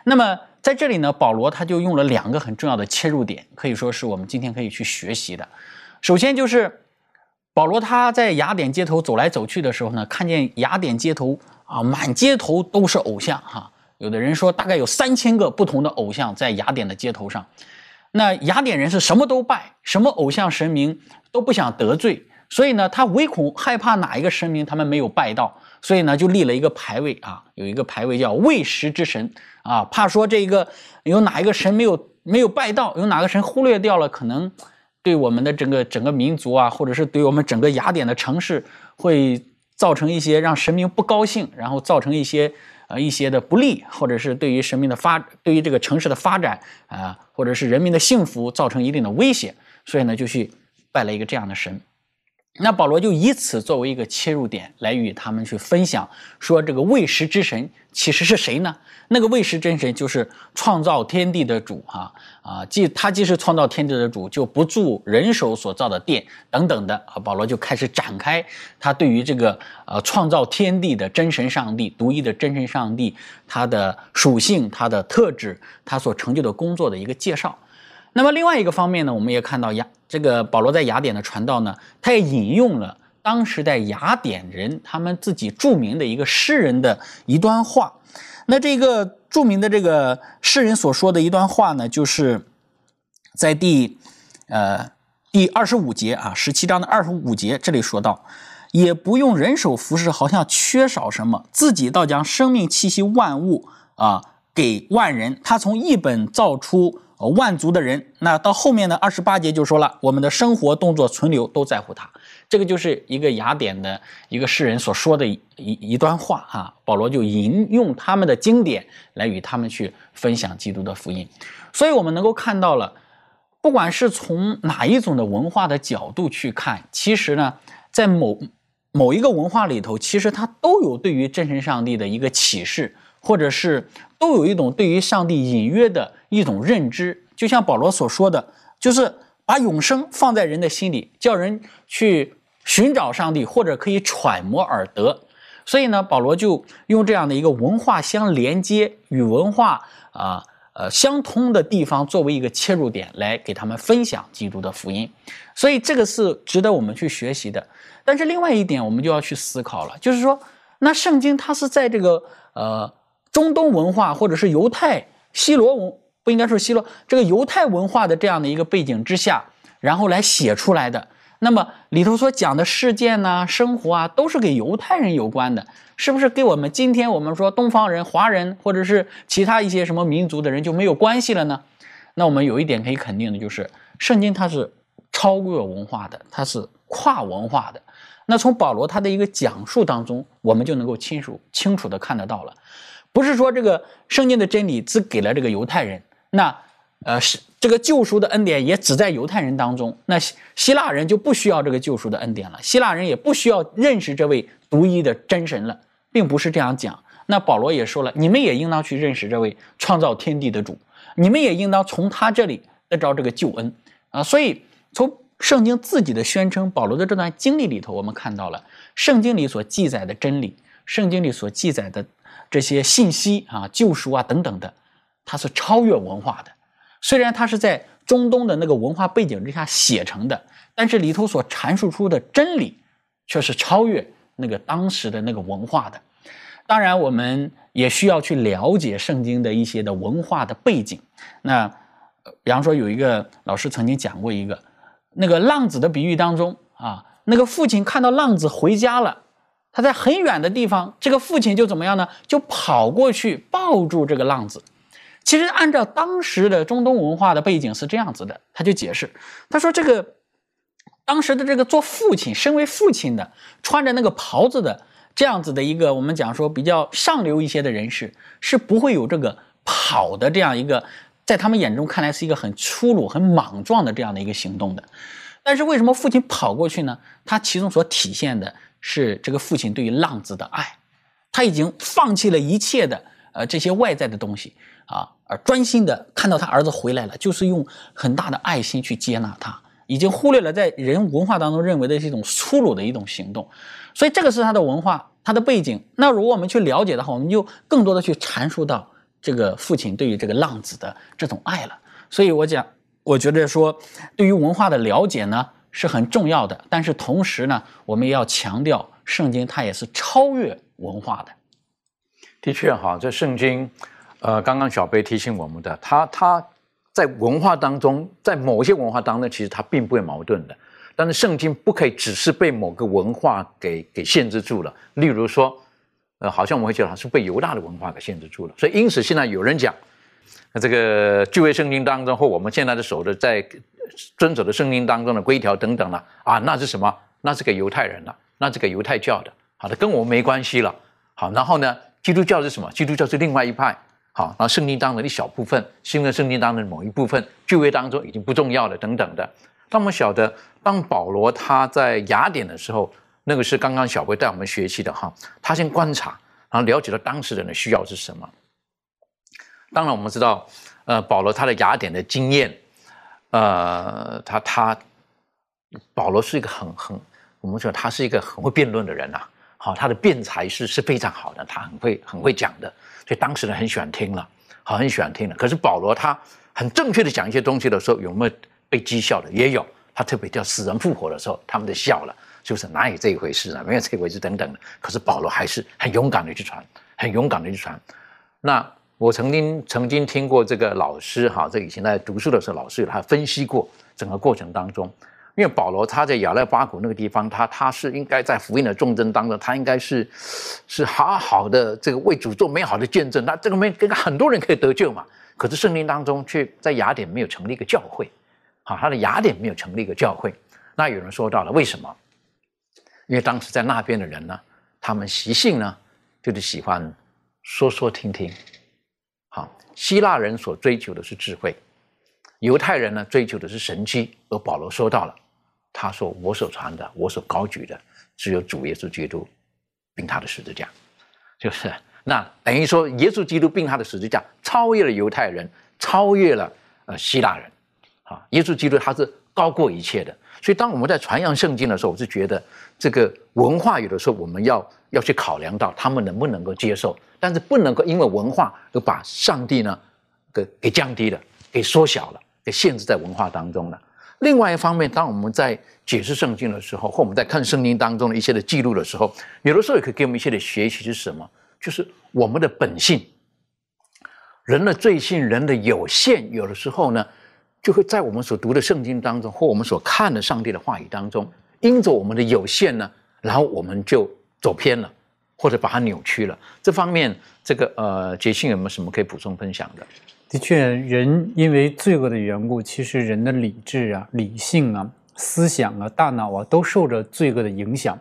那么在这里呢，保罗他就用了两个很重要的切入点，可以说是我们今天可以去学习的。首先就是保罗他在雅典街头走来走去的时候呢，看见雅典街头啊，满街头都是偶像哈。有的人说，大概有三千个不同的偶像在雅典的街头上。那雅典人是什么都拜，什么偶像神明都不想得罪，所以呢，他唯恐害怕哪一个神明他们没有拜到，所以呢，就立了一个牌位啊，有一个牌位叫喂食之神啊，怕说这个有哪一个神没有没有拜到，有哪个神忽略掉了，可能对我们的整个整个民族啊，或者是对我们整个雅典的城市会。造成一些让神明不高兴，然后造成一些呃一些的不利，或者是对于神明的发，对于这个城市的发展啊，或者是人民的幸福造成一定的威胁，所以呢就去拜了一个这样的神。那保罗就以此作为一个切入点，来与他们去分享，说这个未食之神其实是谁呢？那个未食真神就是创造天地的主，哈啊，既他既是创造天地的主，就不住人手所造的殿等等的啊。保罗就开始展开他对于这个呃创造天地的真神上帝、独一的真神上帝他的属性、他的特质、他所成就的工作的一个介绍。那么另外一个方面呢，我们也看到雅这个保罗在雅典的传道呢，他也引用了当时在雅典人他们自己著名的一个诗人的一段话。那这个著名的这个诗人所说的一段话呢，就是在第呃第二十五节啊，十七章的二十五节这里说到，也不用人手服侍，好像缺少什么，自己倒将生命气息万物啊给万人。他从一本造出。万族的人，那到后面呢？二十八节就说了，我们的生活、动作、存留都在乎他。这个就是一个雅典的一个诗人所说的一一段话啊。保罗就引用他们的经典来与他们去分享基督的福音。所以，我们能够看到了，不管是从哪一种的文化的角度去看，其实呢，在某某一个文化里头，其实它都有对于真神上帝的一个启示。或者是都有一种对于上帝隐约的一种认知，就像保罗所说的，就是把永生放在人的心里，叫人去寻找上帝，或者可以揣摩而得。所以呢，保罗就用这样的一个文化相连接、与文化啊呃相通的地方作为一个切入点，来给他们分享基督的福音。所以这个是值得我们去学习的。但是另外一点，我们就要去思考了，就是说，那圣经它是在这个呃。中东文化或者是犹太希罗文不应该说希罗这个犹太文化的这样的一个背景之下，然后来写出来的。那么里头所讲的事件呢、生活啊，都是给犹太人有关的，是不是？给我们今天我们说东方人、华人或者是其他一些什么民族的人就没有关系了呢？那我们有一点可以肯定的就是，圣经它是超越文化的，它是跨文化的。那从保罗他的一个讲述当中，我们就能够清楚清楚的看得到了。不是说这个圣经的真理只给了这个犹太人，那呃是这个救赎的恩典也只在犹太人当中，那希希腊人就不需要这个救赎的恩典了，希腊人也不需要认识这位独一的真神了，并不是这样讲。那保罗也说了，你们也应当去认识这位创造天地的主，你们也应当从他这里得着这个救恩啊。所以从圣经自己的宣称，保罗的这段经历里头，我们看到了圣经里所记载的真理，圣经里所记载的。这些信息啊，救赎啊等等的，它是超越文化的。虽然它是在中东的那个文化背景之下写成的，但是里头所阐述出的真理却是超越那个当时的那个文化的。当然，我们也需要去了解圣经的一些的文化的背景。那比方说，有一个老师曾经讲过一个那个浪子的比喻当中啊，那个父亲看到浪子回家了。他在很远的地方，这个父亲就怎么样呢？就跑过去抱住这个浪子。其实按照当时的中东文化的背景是这样子的，他就解释，他说这个当时的这个做父亲，身为父亲的，穿着那个袍子的这样子的一个我们讲说比较上流一些的人士，是不会有这个跑的这样一个，在他们眼中看来是一个很粗鲁、很莽撞的这样的一个行动的。但是为什么父亲跑过去呢？他其中所体现的。是这个父亲对于浪子的爱，他已经放弃了一切的呃这些外在的东西啊，而专心的看到他儿子回来了，就是用很大的爱心去接纳他，已经忽略了在人文化当中认为的是一种粗鲁的一种行动，所以这个是他的文化，他的背景。那如果我们去了解的话，我们就更多的去阐述到这个父亲对于这个浪子的这种爱了。所以我讲，我觉得说对于文化的了解呢。是很重要的，但是同时呢，我们也要强调，圣经它也是超越文化的。的确哈，这圣经，呃，刚刚小贝提醒我们的，它它在文化当中，在某些文化当中，其实它并不会矛盾的。但是圣经不可以只是被某个文化给给限制住了。例如说，呃，好像我们会觉得它是被犹大的文化给限制住了。所以因此现在有人讲，那这个旧约圣经当中或我们现在的守的在。遵守的圣经当中的规条等等了啊，那是什么？那是给犹太人的，那是给犹太教的好的，跟我们没关系了。好，然后呢，基督教是什么？基督教是另外一派。好，然后圣经当中的一小部分，新的圣经当中的某一部分，旧约当中已经不重要了，等等的。当我们晓得，当保罗他在雅典的时候，那个是刚刚小辉带我们学习的哈，他先观察，然后了解到当时人的需要是什么。当然，我们知道，呃，保罗他的雅典的经验，呃，他他，保罗是一个很很，我们说他是一个很会辩论的人呐。好，他的辩才是是非常好的，他很会很会讲的。所以当时人很喜欢听了，好很喜欢听了。可是保罗他很正确的讲一些东西的时候，有没有被讥笑的？也有。他特别叫死人复活的时候，他们就笑了，就是哪有这一回事啊？没有这一回事等等的。可是保罗还是很勇敢的去传，很勇敢的去传。那我曾经曾经听过这个老师哈，这以前在读书的时候，老师有他分析过整个过程当中。因为保罗他在亚勒巴谷那个地方，他他是应该在福音的重征当中，他应该是是好好的这个为主做美好的见证，那这个没跟很多人可以得救嘛。可是圣经当中却在雅典没有成立一个教会，好，他的雅典没有成立一个教会。那有人说到了为什么？因为当时在那边的人呢，他们习性呢就是喜欢说说听听。希腊人所追求的是智慧，犹太人呢追求的是神迹，而保罗说到了。他说：“我所传的，我所高举的，只有主耶稣基督，并他的十字架，就是那等于说，耶稣基督并他的十字架，超越了犹太人，超越了呃希腊人，啊，耶稣基督他是高过一切的。所以，当我们在传扬圣经的时候，我是觉得这个文化有的时候我们要要去考量到他们能不能够接受，但是不能够因为文化而把上帝呢给给降低了，给缩小了，给限制在文化当中了。”另外一方面，当我们在解释圣经的时候，或我们在看圣经当中的一些的记录的时候，有的时候也可以给我们一些的学习是什么？就是我们的本性，人的罪性，人的有限，有的时候呢，就会在我们所读的圣经当中，或我们所看的上帝的话语当中，因着我们的有限呢，然后我们就走偏了，或者把它扭曲了。这方面，这个呃，杰信有没有什么可以补充分享的？的确，人因为罪恶的缘故，其实人的理智啊、理性啊、思想啊、大脑啊，都受着罪恶的影响。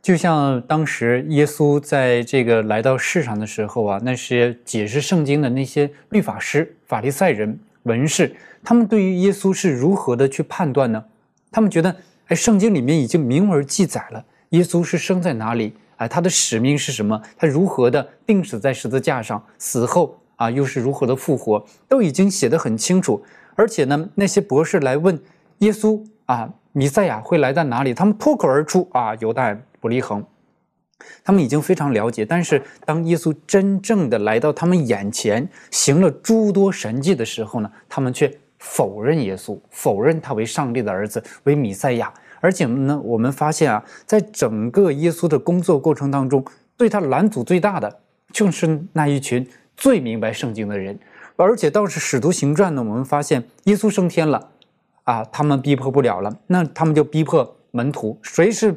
就像当时耶稣在这个来到世上的时候啊，那些解释圣经的那些律法师、法利赛人、文士，他们对于耶稣是如何的去判断呢？他们觉得，哎，圣经里面已经明文记载了耶稣是生在哪里，哎，他的使命是什么？他如何的病死在十字架上，死后。啊，又是如何的复活，都已经写得很清楚。而且呢，那些博士来问耶稣啊，弥赛亚会来到哪里？他们脱口而出啊，犹大不利恒。他们已经非常了解。但是当耶稣真正的来到他们眼前，行了诸多神迹的时候呢，他们却否认耶稣，否认他为上帝的儿子，为弥赛亚。而且呢，我们发现啊，在整个耶稣的工作过程当中，对他拦阻最大的就是那一群。最明白圣经的人，而且倒是使徒行传呢，我们发现耶稣升天了，啊，他们逼迫不了了，那他们就逼迫门徒。谁是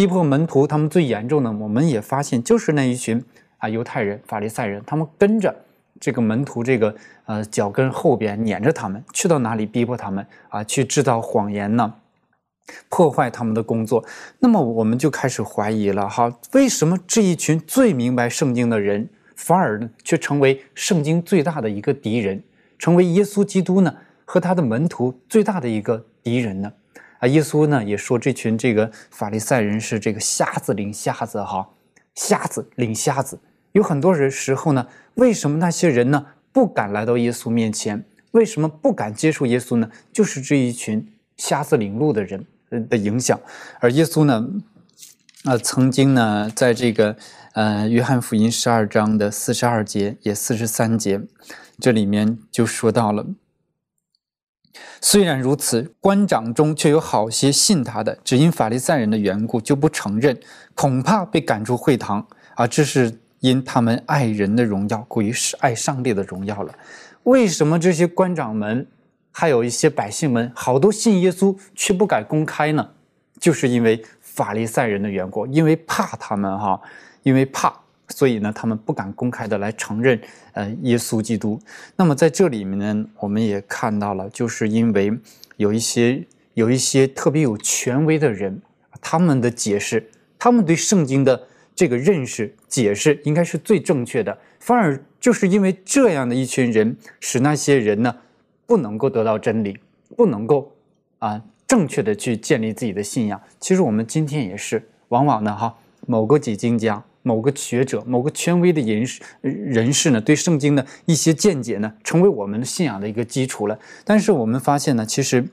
逼迫门徒？他们最严重的，我们也发现就是那一群啊，犹太人、法利赛人，他们跟着这个门徒这个呃脚跟后边撵着他们，去到哪里逼迫他们啊，去制造谎言呢，破坏他们的工作。那么我们就开始怀疑了哈，为什么这一群最明白圣经的人？反而呢，却成为圣经最大的一个敌人，成为耶稣基督呢和他的门徒最大的一个敌人呢。啊，耶稣呢也说这群这个法利赛人是这个瞎子领瞎子哈，瞎子领瞎子。有很多人时候呢，为什么那些人呢不敢来到耶稣面前？为什么不敢接受耶稣呢？就是这一群瞎子领路的人的影响。而耶稣呢，啊，曾经呢在这个。呃，约翰福音十二章的四十二节也四十三节，这里面就说到了。虽然如此，官长中却有好些信他的，只因法利赛人的缘故，就不承认，恐怕被赶出会堂。啊，这是因他们爱人的荣耀过于是爱上帝的荣耀了。为什么这些官长们，还有一些百姓们，好多信耶稣却不敢公开呢？就是因为法利赛人的缘故，因为怕他们哈。因为怕，所以呢，他们不敢公开的来承认，呃，耶稣基督。那么在这里面呢，我们也看到了，就是因为有一些有一些特别有权威的人，他们的解释，他们对圣经的这个认识解释应该是最正确的，反而就是因为这样的一群人，使那些人呢不能够得到真理，不能够啊正确的去建立自己的信仰。其实我们今天也是，往往呢哈某个几经家、某个学者、某个权威的人士人士呢，对圣经的一些见解呢，成为我们信仰的一个基础了。但是我们发现呢，其实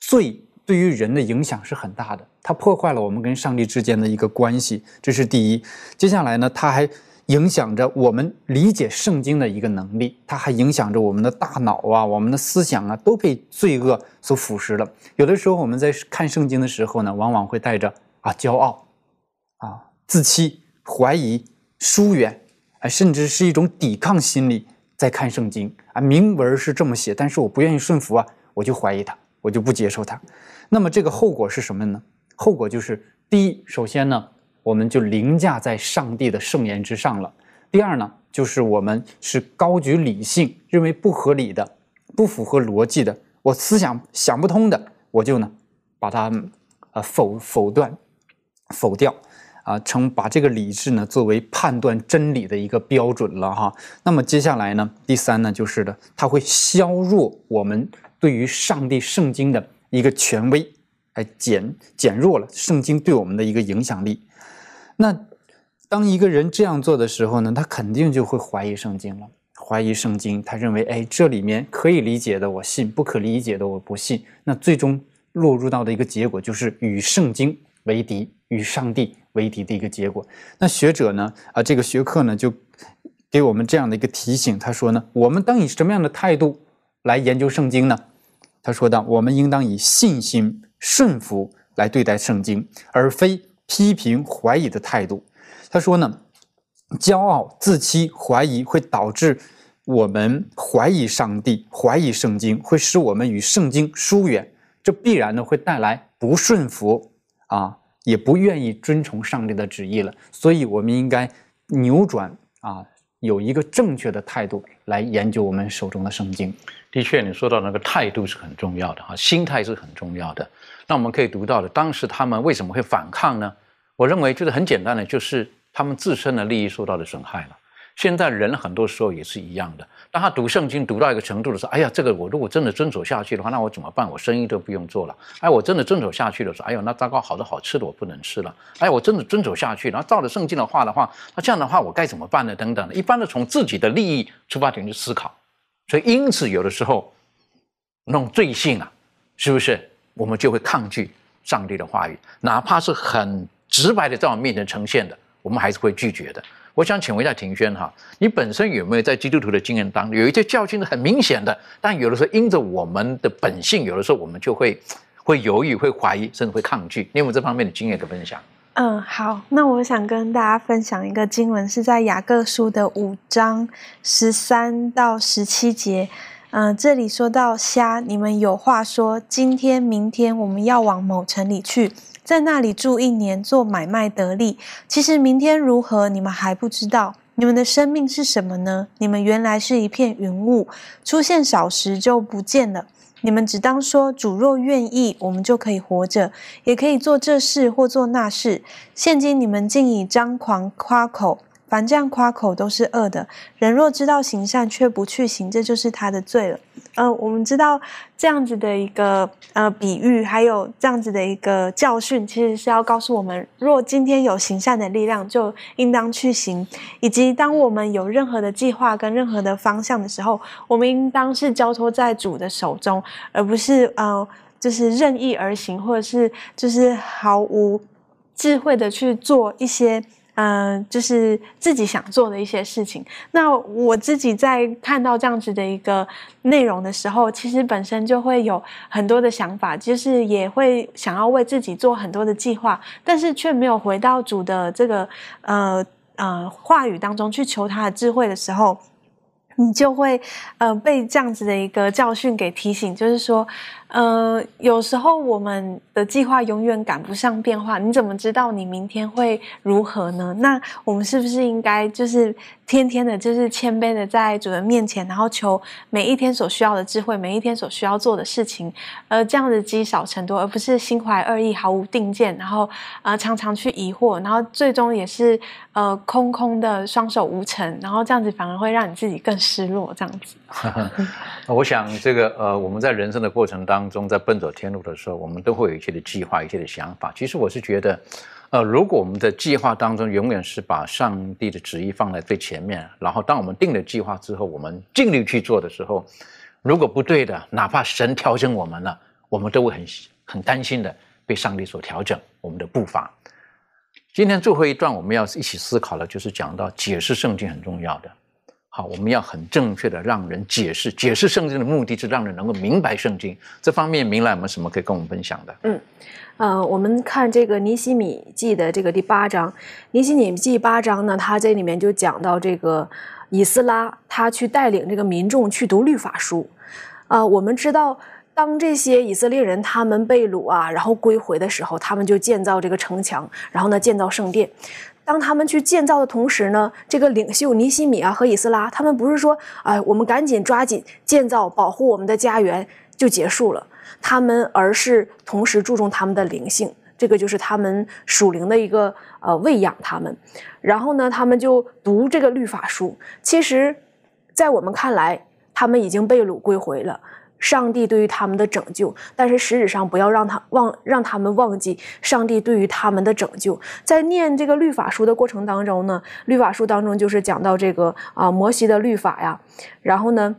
罪对于人的影响是很大的，它破坏了我们跟上帝之间的一个关系，这是第一。接下来呢，它还影响着我们理解圣经的一个能力，它还影响着我们的大脑啊，我们的思想啊，都被罪恶所腐蚀了。有的时候我们在看圣经的时候呢，往往会带着啊骄傲、自欺、怀疑、疏远，啊，甚至是一种抵抗心理在看圣经啊。明文是这么写，但是我不愿意顺服啊，我就怀疑它，我就不接受它。那么这个后果是什么呢？后果就是第一，首先呢，我们就凌驾在上帝的圣言之上了；第二呢，就是我们是高举理性，认为不合理的、不符合逻辑的，我思想想不通的，我就呢把它呃否否断、否掉啊，成把这个理智呢作为判断真理的一个标准了哈。那么接下来呢，第三呢，就是的，它会削弱我们对于上帝圣经的。一个权威，哎，减减弱了圣经对我们的一个影响力。那当一个人这样做的时候呢，他肯定就会怀疑圣经了，怀疑圣经。他认为，哎，这里面可以理解的我信，不可理解的我不信。那最终落入到的一个结果就是与圣经为敌，与上帝为敌的一个结果。那学者呢，啊，这个学科呢，就给我们这样的一个提醒，他说呢，我们当以什么样的态度来研究圣经呢？他说道：“我们应当以信心、顺服来对待圣经，而非批评、怀疑的态度。”他说呢，骄傲、自欺、怀疑会导致我们怀疑上帝、怀疑圣经，会使我们与圣经疏远。这必然呢会带来不顺服啊，也不愿意遵从上帝的旨意了。所以，我们应该扭转啊。有一个正确的态度来研究我们手中的圣经。的确，你说到那个态度是很重要的啊，心态是很重要的。那我们可以读到的，当时他们为什么会反抗呢？我认为就是很简单的，就是他们自身的利益受到了损害了。现在人很多时候也是一样的。当他读圣经读到一个程度的时候，哎呀，这个我如果真的遵守下去的话，那我怎么办？我生意都不用做了。哎，我真的遵守下去的时候，哎呦，那糟糕，好多好吃的我不能吃了。哎，我真的遵守下去，然后照着圣经的话的话，那这样的话我该怎么办呢？等等，一般的从自己的利益出发点去思考，所以因此有的时候那种罪性啊，是不是我们就会抗拒上帝的话语，哪怕是很直白的在我面前呈现的，我们还是会拒绝的。我想请问一下庭轩哈，你本身有没有在基督徒的经验当中有一些教训是很明显的，但有的时候因着我们的本性，有的时候我们就会会犹豫、会怀疑，甚至会抗拒。你有没有这方面的经验的分享？嗯，好，那我想跟大家分享一个经文，是在雅各书的五章十三到十七节。嗯，这里说到虾，你们有话说，今天、明天我们要往某城里去。在那里住一年，做买卖得利。其实明天如何，你们还不知道。你们的生命是什么呢？你们原来是一片云雾，出现少时就不见了。你们只当说：主若愿意，我们就可以活着，也可以做这事或做那事。现今你们竟以张狂夸口。凡这样夸口都是恶的。人若知道行善却不去行，这就是他的罪了。呃，我们知道这样子的一个呃比喻，还有这样子的一个教训，其实是要告诉我们：若今天有行善的力量，就应当去行；以及当我们有任何的计划跟任何的方向的时候，我们应当是交托在主的手中，而不是呃就是任意而行，或者是就是毫无智慧的去做一些。嗯，就是自己想做的一些事情。那我自己在看到这样子的一个内容的时候，其实本身就会有很多的想法，就是也会想要为自己做很多的计划，但是却没有回到主的这个呃呃话语当中去求他的智慧的时候。你就会呃被这样子的一个教训给提醒，就是说。呃，有时候我们的计划永远赶不上变化，你怎么知道你明天会如何呢？那我们是不是应该就是天天的，就是谦卑的在主人面前，然后求每一天所需要的智慧，每一天所需要做的事情，呃，这样子积少成多，而不是心怀恶意、毫无定见，然后呃常常去疑惑，然后最终也是呃空空的双手无成，然后这样子反而会让你自己更失落，这样子。我想这个呃，我们在人生的过程当当中，在奔走天路的时候，我们都会有一些的计划，一些的想法。其实我是觉得，呃，如果我们的计划当中永远是把上帝的旨意放在最前面，然后当我们定了计划之后，我们尽力去做的时候，如果不对的，哪怕神调整我们了，我们都会很很担心的被上帝所调整我们的步伐。今天最后一段我们要一起思考的，就是讲到解释圣经很重要的。好，我们要很正确的让人解释，解释圣经的目的是让人能够明白圣经。这方面，明兰有没有什么可以跟我们分享的？嗯，呃，我们看这个尼西米记的这个第八章，尼西米记八章呢，它这里面就讲到这个以斯拉他去带领这个民众去读律法书。啊，我们知道，当这些以色列人他们被掳啊，然后归回的时候，他们就建造这个城墙，然后呢，建造圣殿。当他们去建造的同时呢，这个领袖尼西米啊和以斯拉，他们不是说，哎，我们赶紧抓紧建造，保护我们的家园就结束了，他们而是同时注重他们的灵性，这个就是他们属灵的一个呃喂养他们，然后呢，他们就读这个律法书。其实，在我们看来，他们已经被掳归回了。上帝对于他们的拯救，但是实质上不要让他忘，让他们忘记上帝对于他们的拯救。在念这个律法书的过程当中呢，律法书当中就是讲到这个啊摩西的律法呀，然后呢，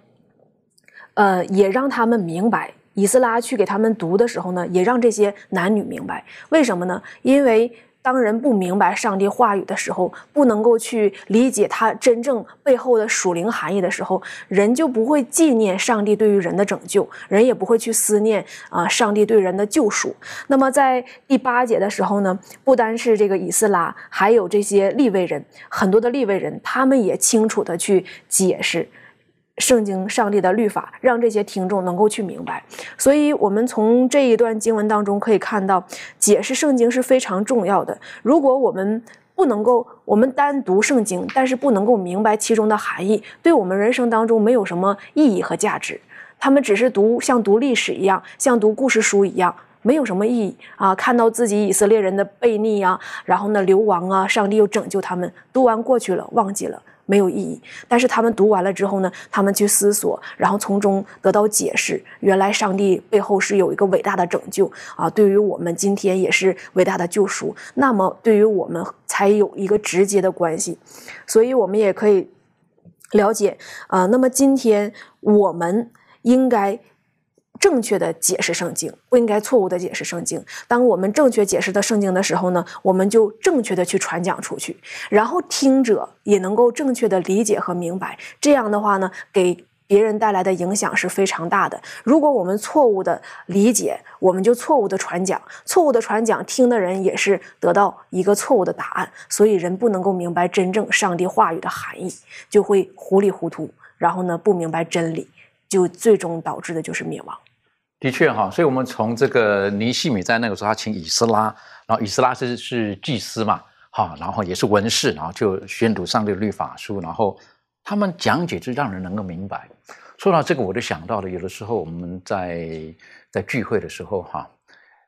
呃，也让他们明白，以斯拉去给他们读的时候呢，也让这些男女明白，为什么呢？因为。当人不明白上帝话语的时候，不能够去理解他真正背后的属灵含义的时候，人就不会纪念上帝对于人的拯救，人也不会去思念啊上帝对人的救赎。那么在第八节的时候呢，不单是这个以斯拉，还有这些立位人，很多的立位人，他们也清楚的去解释。圣经上帝的律法，让这些听众能够去明白。所以，我们从这一段经文当中可以看到，解释圣经是非常重要的。如果我们不能够，我们单读圣经，但是不能够明白其中的含义，对我们人生当中没有什么意义和价值。他们只是读像读历史一样，像读故事书一样，没有什么意义啊！看到自己以色列人的悖逆啊，然后呢流亡啊，上帝又拯救他们，读完过去了，忘记了。没有意义，但是他们读完了之后呢，他们去思索，然后从中得到解释。原来上帝背后是有一个伟大的拯救啊，对于我们今天也是伟大的救赎。那么对于我们才有一个直接的关系，所以我们也可以了解啊。那么今天我们应该。正确的解释圣经，不应该错误的解释圣经。当我们正确解释的圣经的时候呢，我们就正确的去传讲出去，然后听者也能够正确的理解和明白。这样的话呢，给别人带来的影响是非常大的。如果我们错误的理解，我们就错误的传讲，错误的传讲，听的人也是得到一个错误的答案。所以人不能够明白真正上帝话语的含义，就会糊里糊涂，然后呢，不明白真理。就最终导致的就是灭亡。的确哈，所以我们从这个尼西米在那个时候，他请以斯拉，然后以斯拉是是祭司嘛，哈，然后也是文士，然后就宣读上帝的律法书，然后他们讲解就让人能够明白。说到这个，我就想到了，有的时候我们在在聚会的时候哈，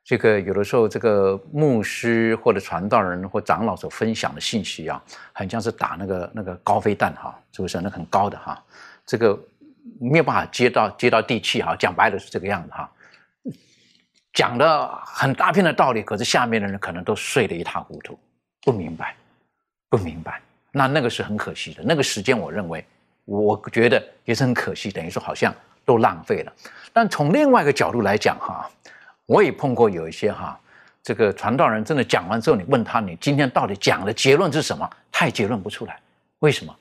这个有的时候这个牧师或者传道人或长老所分享的信息啊，很像是打那个那个高飞弹哈，是不是？那很高的哈，这个。没有办法接到接到地气哈，讲白了是这个样子哈，讲的很大片的道理，可是下面的人可能都睡得一塌糊涂，不明白，不明白，那那个是很可惜的，那个时间我认为，我觉得也是很可惜，等于说好像都浪费了。但从另外一个角度来讲哈，我也碰过有一些哈，这个传道人真的讲完之后，你问他你今天到底讲的结论是什么，他也结论不出来，为什么？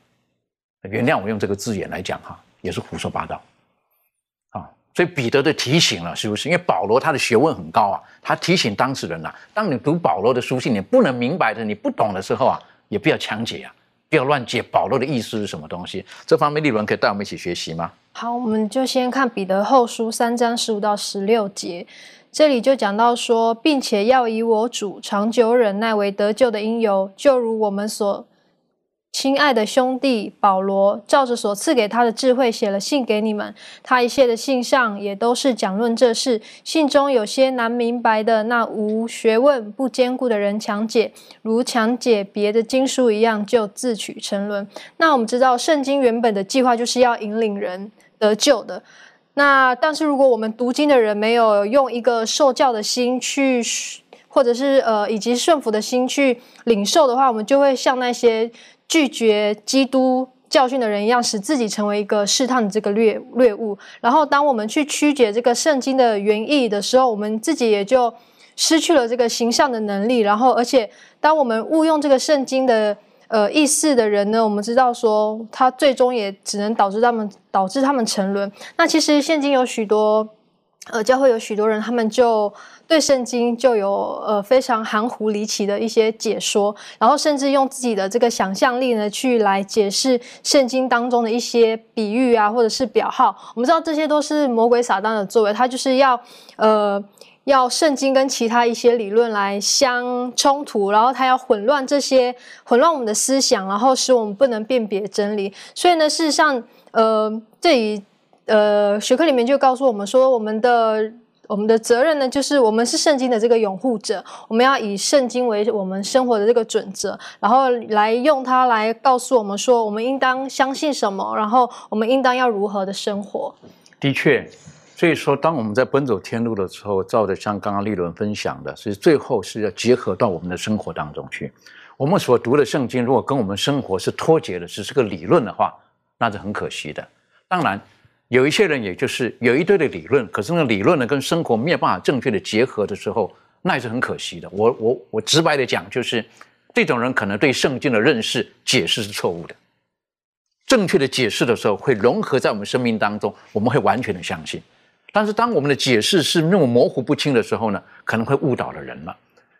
原谅我用这个字眼来讲哈。也是胡说八道，啊！所以彼得的提醒了，是不是？因为保罗他的学问很高啊，他提醒当事人呐：当你读保罗的书信，你不能明白的、你不懂的时候啊，也不要强解啊，不要乱解保罗的意思是什么东西。这方面，立伦可以带我们一起学习吗？好，我们就先看彼得后书三章十五到十六节，这里就讲到说，并且要以我主长久忍耐为得救的因由，就如我们所。亲爱的兄弟保罗，照着所赐给他的智慧写了信给你们。他一切的信上也都是讲论这事。信中有些难明白的，那无学问、不坚固的人强解，如强解别的经书一样，就自取沉沦。那我们知道，圣经原本的计划就是要引领人得救的。那但是如果我们读经的人没有用一个受教的心去，或者是呃以及顺服的心去领受的话，我们就会像那些。拒绝基督教训的人一样，使自己成为一个试探的这个掠掠物。然后，当我们去曲解这个圣经的原意的时候，我们自己也就失去了这个形象的能力。然后，而且当我们误用这个圣经的呃意思的人呢，我们知道说，他最终也只能导致他们导致他们沉沦。那其实现今有许多呃教会有许多人，他们就。对圣经就有呃非常含糊离奇的一些解说，然后甚至用自己的这个想象力呢去来解释圣经当中的一些比喻啊，或者是表号。我们知道这些都是魔鬼撒旦的作为，他就是要呃要圣经跟其他一些理论来相冲突，然后他要混乱这些混乱我们的思想，然后使我们不能辨别真理。所以呢，事实上呃这里呃学科里面就告诉我们说，我们的。我们的责任呢，就是我们是圣经的这个拥护者，我们要以圣经为我们生活的这个准则，然后来用它来告诉我们说，我们应当相信什么，然后我们应当要如何的生活。的确，所以说，当我们在奔走天路的时候，照着像刚刚立伦分享的，所以最后是要结合到我们的生活当中去。我们所读的圣经，如果跟我们生活是脱节的，只是个理论的话，那是很可惜的。当然。有一些人，也就是有一堆的理论，可是那理论呢，跟生活没有办法正确的结合的时候，那也是很可惜的。我我我直白的讲，就是这种人可能对圣经的认识解释是错误的。正确的解释的时候，会融合在我们生命当中，我们会完全的相信。但是当我们的解释是那么模糊不清的时候呢，可能会误导了人了。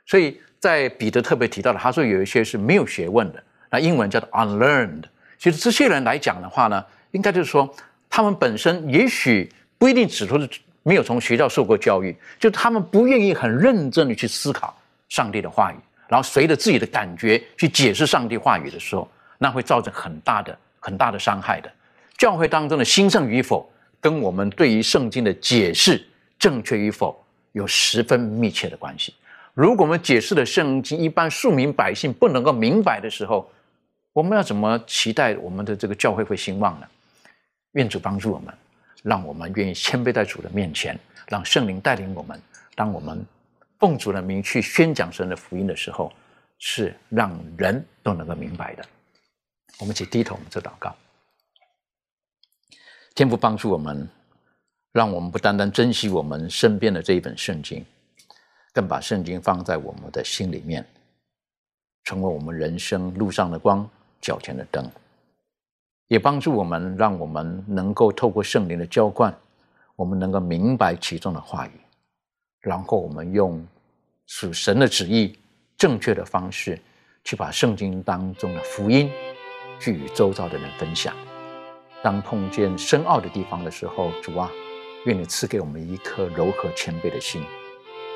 所以在彼得特别提到的，他说有一些是没有学问的，那英文叫做 unlearned。其实这些人来讲的话呢，应该就是说。他们本身也许不一定只说是没有从学校受过教育，就他们不愿意很认真的去思考上帝的话语，然后随着自己的感觉去解释上帝话语的时候，那会造成很大的很大的伤害的。教会当中的兴盛与否，跟我们对于圣经的解释正确与否有十分密切的关系。如果我们解释的圣经一般庶民百姓不能够明白的时候，我们要怎么期待我们的这个教会会兴旺呢？愿主帮助我们，让我们愿意谦卑在主的面前，让圣灵带领我们。当我们奉主的名去宣讲神的福音的时候，是让人都能够明白的。我们一起低头，我们做祷告。天父帮助我们，让我们不单单珍惜我们身边的这一本圣经，更把圣经放在我们的心里面，成为我们人生路上的光，脚前的灯。也帮助我们，让我们能够透过圣灵的浇灌，我们能够明白其中的话语，然后我们用属神的旨意、正确的方式，去把圣经当中的福音，去与周遭的人分享。当碰见深奥的地方的时候，主啊，愿你赐给我们一颗柔和谦卑的心，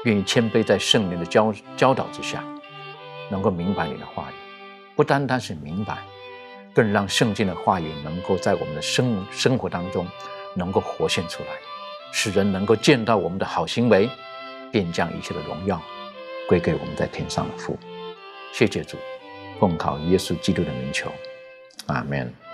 愿意谦卑在圣灵的教教导之下，能够明白你的话语，不单单是明白。更让圣经的话语能够在我们的生生活当中能够活现出来，使人能够见到我们的好行为，便将一切的荣耀归给我们在天上的父。谢谢主，奉靠耶稣基督的名求，阿门。